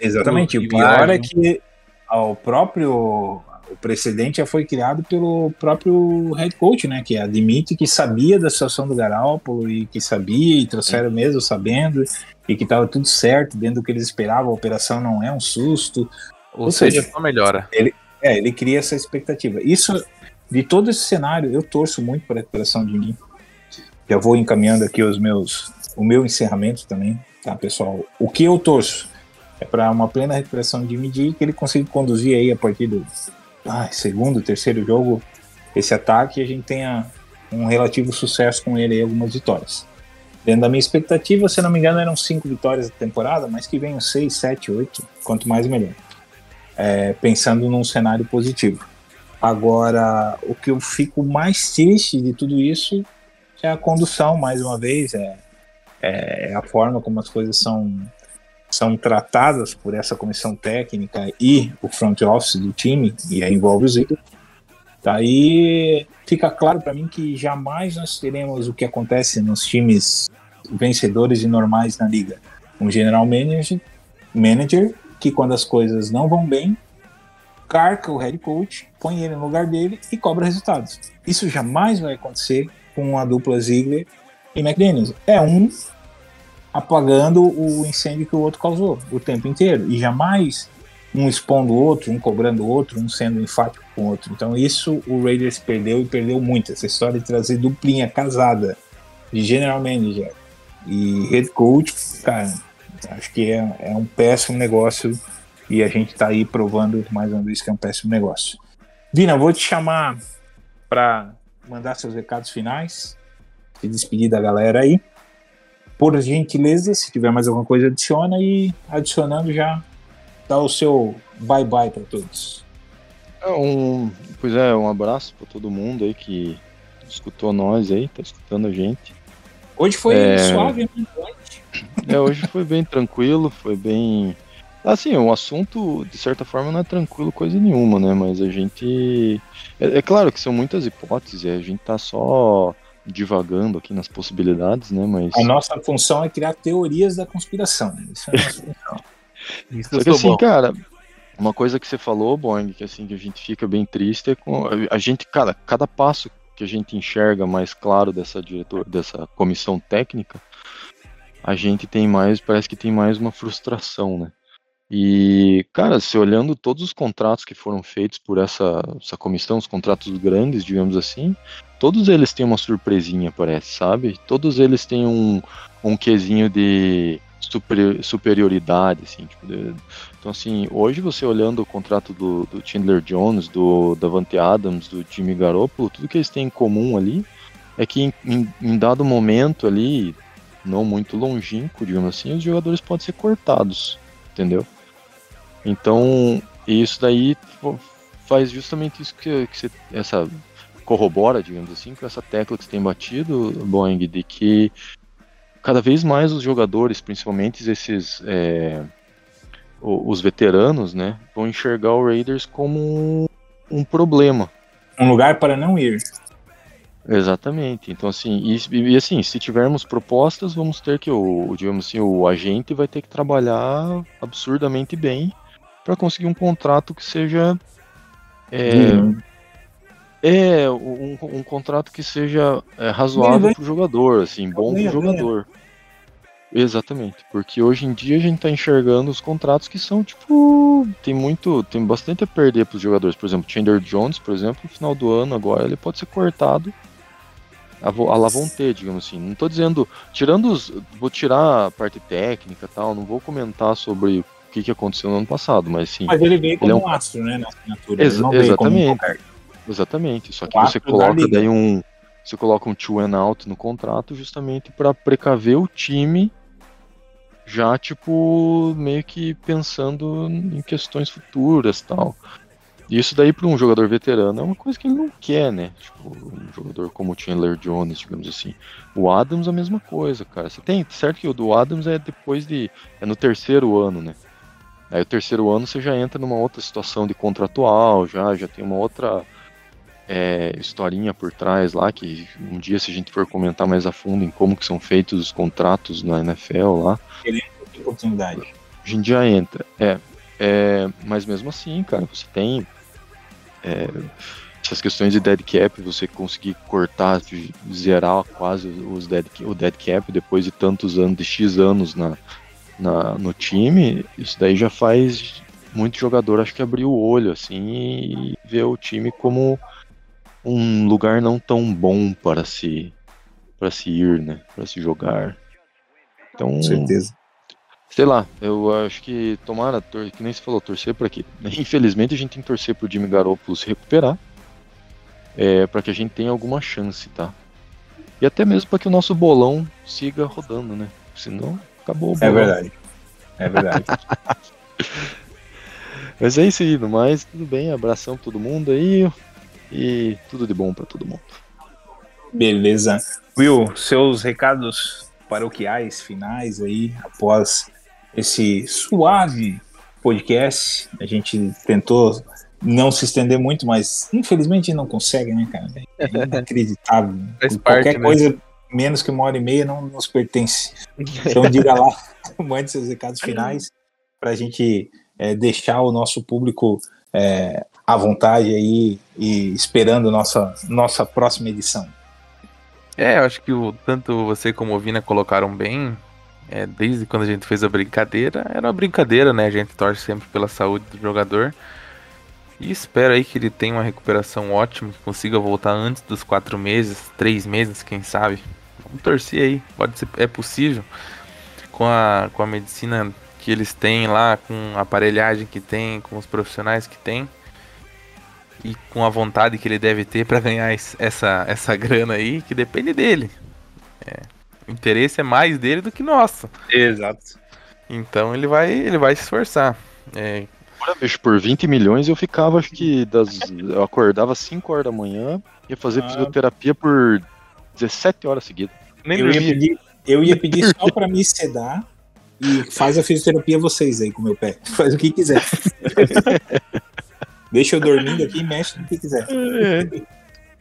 Exatamente. O E pior é imagem. que o próprio o precedente já foi criado pelo próprio head coach, né? Que admite que sabia da situação do Garoppolo e que sabia e trouxeram mesmo sabendo e que estava tudo certo dentro do que eles esperavam. A operação não é um susto. Ou, Ou seja, seja, só melhora. É, ele cria essa expectativa. Isso, de todo esse cenário, eu torço muito para a recuperação de mim. Já vou encaminhando aqui os meus, o meu encerramento também, tá, pessoal? O que eu torço é para uma plena recuperação de Midi que ele consiga conduzir aí a partir do ai, segundo, terceiro jogo esse ataque a gente tenha um relativo sucesso com ele e algumas vitórias. Dentro da minha expectativa, se não me engano, eram cinco vitórias da temporada, mas que venham seis, sete, oito, quanto mais melhor é, pensando num cenário positivo. Agora, o que eu fico mais triste de tudo isso é a condução, mais uma vez, é, é a forma como as coisas são, são tratadas por essa comissão técnica e o front office do time, e aí envolve os ídolos. Daí fica claro para mim que jamais nós teremos o que acontece nos times vencedores e normais na liga. Um general manager, manager que quando as coisas não vão bem, carca o head coach, põe ele no lugar dele e cobra resultados. Isso jamais vai acontecer com a dupla Ziggler e McDaniels. É um apagando o incêndio que o outro causou o tempo inteiro e jamais um expondo o outro, um cobrando o outro, um sendo enfático com o outro. Então isso o Raiders perdeu e perdeu muito. Essa história de trazer duplinha casada de general manager e head coach, cara, acho que é, é um péssimo negócio e a gente tá aí provando mais uma vez que é um péssimo negócio. Vina, vou te chamar para mandar seus recados finais, se despedir da galera aí. Por gentileza, se tiver mais alguma coisa, adiciona e adicionando já dá o seu bye bye para todos. É um, pois é, um abraço para todo mundo aí que escutou nós aí, tá escutando a gente. Hoje foi É. suave, né? É, hoje foi bem tranquilo, foi bem. Assim, o assunto, de certa forma, não é tranquilo coisa nenhuma, né? Mas a gente. É, é claro que são muitas hipóteses, a gente tá só divagando aqui nas possibilidades, né? Mas. A nossa função é criar teorias da conspiração. Isso é a nossa função. <laughs> Isso Só que assim, bom. cara, uma coisa que você falou, Boing, que assim, que a gente fica bem triste é com. A gente, cara, cada passo que a gente enxerga mais claro dessa diretor, dessa comissão técnica, a gente tem mais, parece que tem mais uma frustração, né? E, cara, se olhando todos os contratos que foram feitos por essa, essa comissão, os contratos grandes, digamos assim, todos eles têm uma surpresinha, parece, sabe? Todos eles têm um, um quesinho de super, superioridade, assim, tipo, de- então, assim, hoje você olhando o contrato do, do Chandler Jones, do Davante Adams, do Jimmy Garoppolo, tudo que eles têm em comum ali é que em, em- em dado momento ali, não muito longínquo, digamos assim, os jogadores podem ser cortados, entendeu? Então, isso daí faz justamente isso que, que você, essa corrobora, digamos assim, com essa tecla que você tem batido, Boeing, de que cada vez mais os jogadores, principalmente esses é, os veteranos, né, vão enxergar o Raiders como um, um problema. Um lugar para não ir. Exatamente. Então assim, e, e assim, se tivermos propostas, vamos ter que o, digamos assim, o agente vai ter que trabalhar absurdamente bem para conseguir um contrato que seja é, Hum. é um, um contrato que seja é, razoável para o jogador, assim, bom para o jogador. Exatamente, porque hoje em dia a gente tá enxergando os contratos que são tipo tem muito, tem bastante a perder para os jogadores. Por exemplo, Chandler Jones, por exemplo, no final do ano agora ele pode ser cortado a, a la vontade, digamos assim. Não tô dizendo, tirando os, vou tirar a parte técnica, e tal, não vou comentar sobre que, que aconteceu no ano passado, mas sim. Mas ele veio como Ele é um- astro, né, na assinatura. Ex- como exatamente. Exatamente. Só que O você coloca daí um. Você coloca um two and out no contrato justamente para precaver o time já, tipo, meio que pensando em questões futuras tal. E isso daí para um jogador veterano é uma coisa que ele não quer, né? Tipo, um jogador como o Chandler Jones, digamos assim. O Adams a mesma coisa, cara. Você tem, certo que o do Adams é depois de. é no terceiro ano, né? Aí o terceiro ano você já entra numa outra situação de contratual, já, já tem uma outra é, historinha por trás lá, que um dia se a gente for comentar mais a fundo em como que são feitos os contratos na NFL lá, oportunidade. a gente já entra. É, é, mas mesmo assim, cara, você tem é, essas questões de dead cap, você conseguir cortar, zerar quase os dead, o dead cap depois de tantos anos, de X anos na, na, no time, isso daí já faz muito jogador, acho que abrir o olho assim e ver o time como um lugar não tão bom para se para se ir, né, para se jogar. Então, Com certeza. Sei lá, eu acho que tomara, tor- que nem você falou, torcer para que. <laughs> Infelizmente a gente tem que torcer pro Jimmy Garoppolo se recuperar. É, para que a gente tenha alguma chance, tá? E até mesmo para que o nosso bolão siga rodando, né? Senão, acabou o É verdade. É verdade. <laughs> Mas é isso aí, no mais, tudo bem, abração pra todo mundo aí. E tudo de bom para todo mundo. Beleza. Will, seus recados paroquiais finais aí, após esse suave podcast. A gente tentou não se estender muito, mas infelizmente não consegue, né, cara? É <laughs> inacreditável. Faz Qualquer parte, né? coisa menos que uma hora e meia não nos pertence. Então diga lá, <laughs> mande seus recados finais para a gente é, deixar o nosso público é, à vontade aí e esperando nossa, nossa próxima edição. É, eu acho que o, tanto você como o Vina colocaram bem. é, desde quando a gente fez a brincadeira, era uma brincadeira, né? A gente torce sempre pela saúde do jogador. E espero aí que ele tenha uma recuperação ótima, que consiga voltar antes dos quatro meses, três meses, quem sabe. Vamos torcer aí, pode ser, é possível. Com a, com a medicina que eles têm lá, com a aparelhagem que tem, com os profissionais que tem. E com a vontade que ele deve ter para ganhar es- essa, essa grana aí, que depende dele. É, o interesse é mais dele do que nosso. Exato. Então ele vai, ele vai se esforçar. É, Olha, bicho, por 20 milhões eu ficava, acho que das. Eu acordava às 5 horas da manhã, ia fazer Ah. fisioterapia por 17 horas seguidas. nem Eu ia, pedir, eu ia pedir só pra me sedar e faz a fisioterapia vocês aí com o meu pé. <laughs> Faz o que quiser. <laughs> Deixa eu dormindo aqui e mexe no que quiser.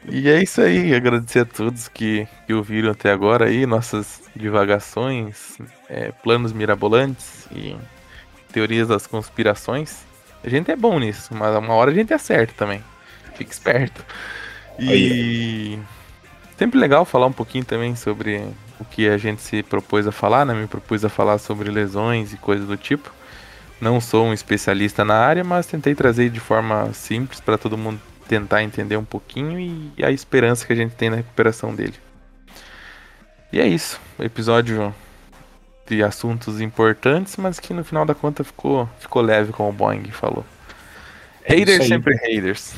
E é isso aí, agradecer a todos que, que ouviram até agora aí, nossas divagações, é, planos mirabolantes e teorias das conspirações. A gente é bom nisso, mas uma hora a gente acerta também. Fique esperto. E sempre legal falar um pouquinho também sobre o que a gente se propôs a falar, né? Me propus a falar sobre lesões e coisas do tipo. Não sou um especialista na área, mas tentei trazer de forma simples para todo mundo tentar entender um pouquinho e a esperança que a gente tem na recuperação dele. E é isso. Episódio de assuntos importantes, mas que no final da conta ficou, ficou leve, como o Boeing falou. É Haters sempre haters.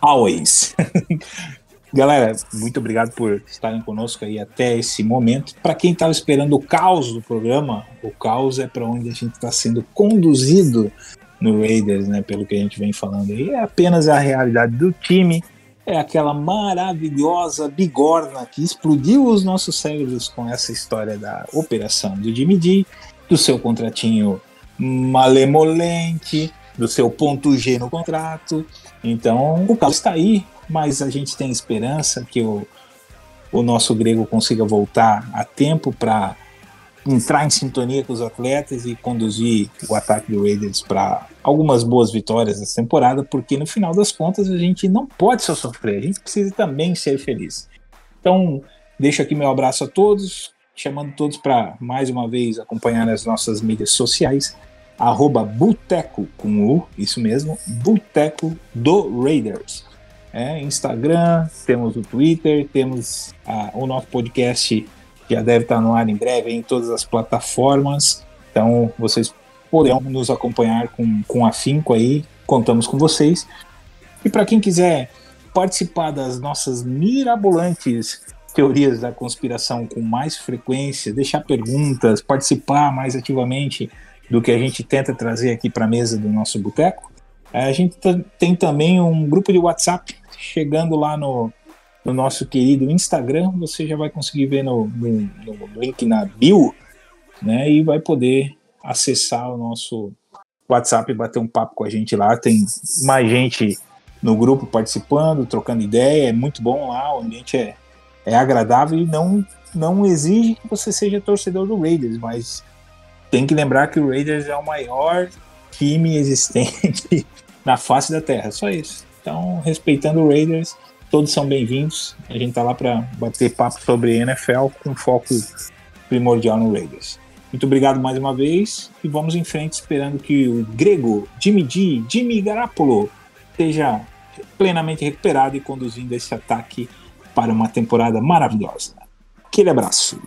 Always. <laughs> Galera, muito obrigado por estarem conosco aí até esse momento. Para quem estava esperando o caos do programa, o caos é para onde a gente está sendo conduzido no Raiders, né? Pelo que a gente vem falando aí, é apenas a realidade do time. É aquela maravilhosa bigorna que explodiu os nossos cérebros com essa história da operação do Jimmy D, do seu contratinho malemolente, do seu ponto G no contrato. Então, o caos está aí, mas a gente tem esperança que o, o nosso grego consiga voltar a tempo para entrar em sintonia com os atletas e conduzir o ataque do Raiders para algumas boas vitórias nessa temporada, porque no final das contas a gente não pode só sofrer, a gente precisa também ser feliz. Então, deixo aqui meu abraço a todos, chamando todos para mais uma vez acompanhar as nossas mídias sociais, arroba Boteco com U, isso mesmo, Boteco do Raiders. É, Instagram, temos o Twitter, temos ah, o nosso podcast já deve estar no ar em breve em todas as plataformas. Então vocês poderão nos acompanhar com, com afinco aí. Contamos com vocês. E para quem quiser participar das nossas mirabolantes teorias da conspiração com mais frequência, deixar perguntas, participar mais ativamente do que a gente tenta trazer aqui para a mesa do nosso boteco, a gente tem também um grupo de WhatsApp chegando lá no, no nosso querido Instagram. Você já vai conseguir ver no, no, no link na bio, né? E vai poder acessar o nosso WhatsApp e bater um papo com a gente lá. Tem mais gente no grupo participando, trocando ideia. É muito bom lá, o ambiente é, é agradável e não, não exige que você seja torcedor do Raiders, mas tem que lembrar que o Raiders é o maior time existente <laughs> na face da Terra, só isso. Então, respeitando o Raiders, todos são bem-vindos. A gente tá lá para bater papo sobre NFL com foco primordial no Raiders. Muito obrigado mais uma vez e vamos em frente esperando que o grego Jimmy G, Jimmy Garapolo, esteja plenamente recuperado e conduzindo esse ataque para uma temporada maravilhosa. Aquele abraço.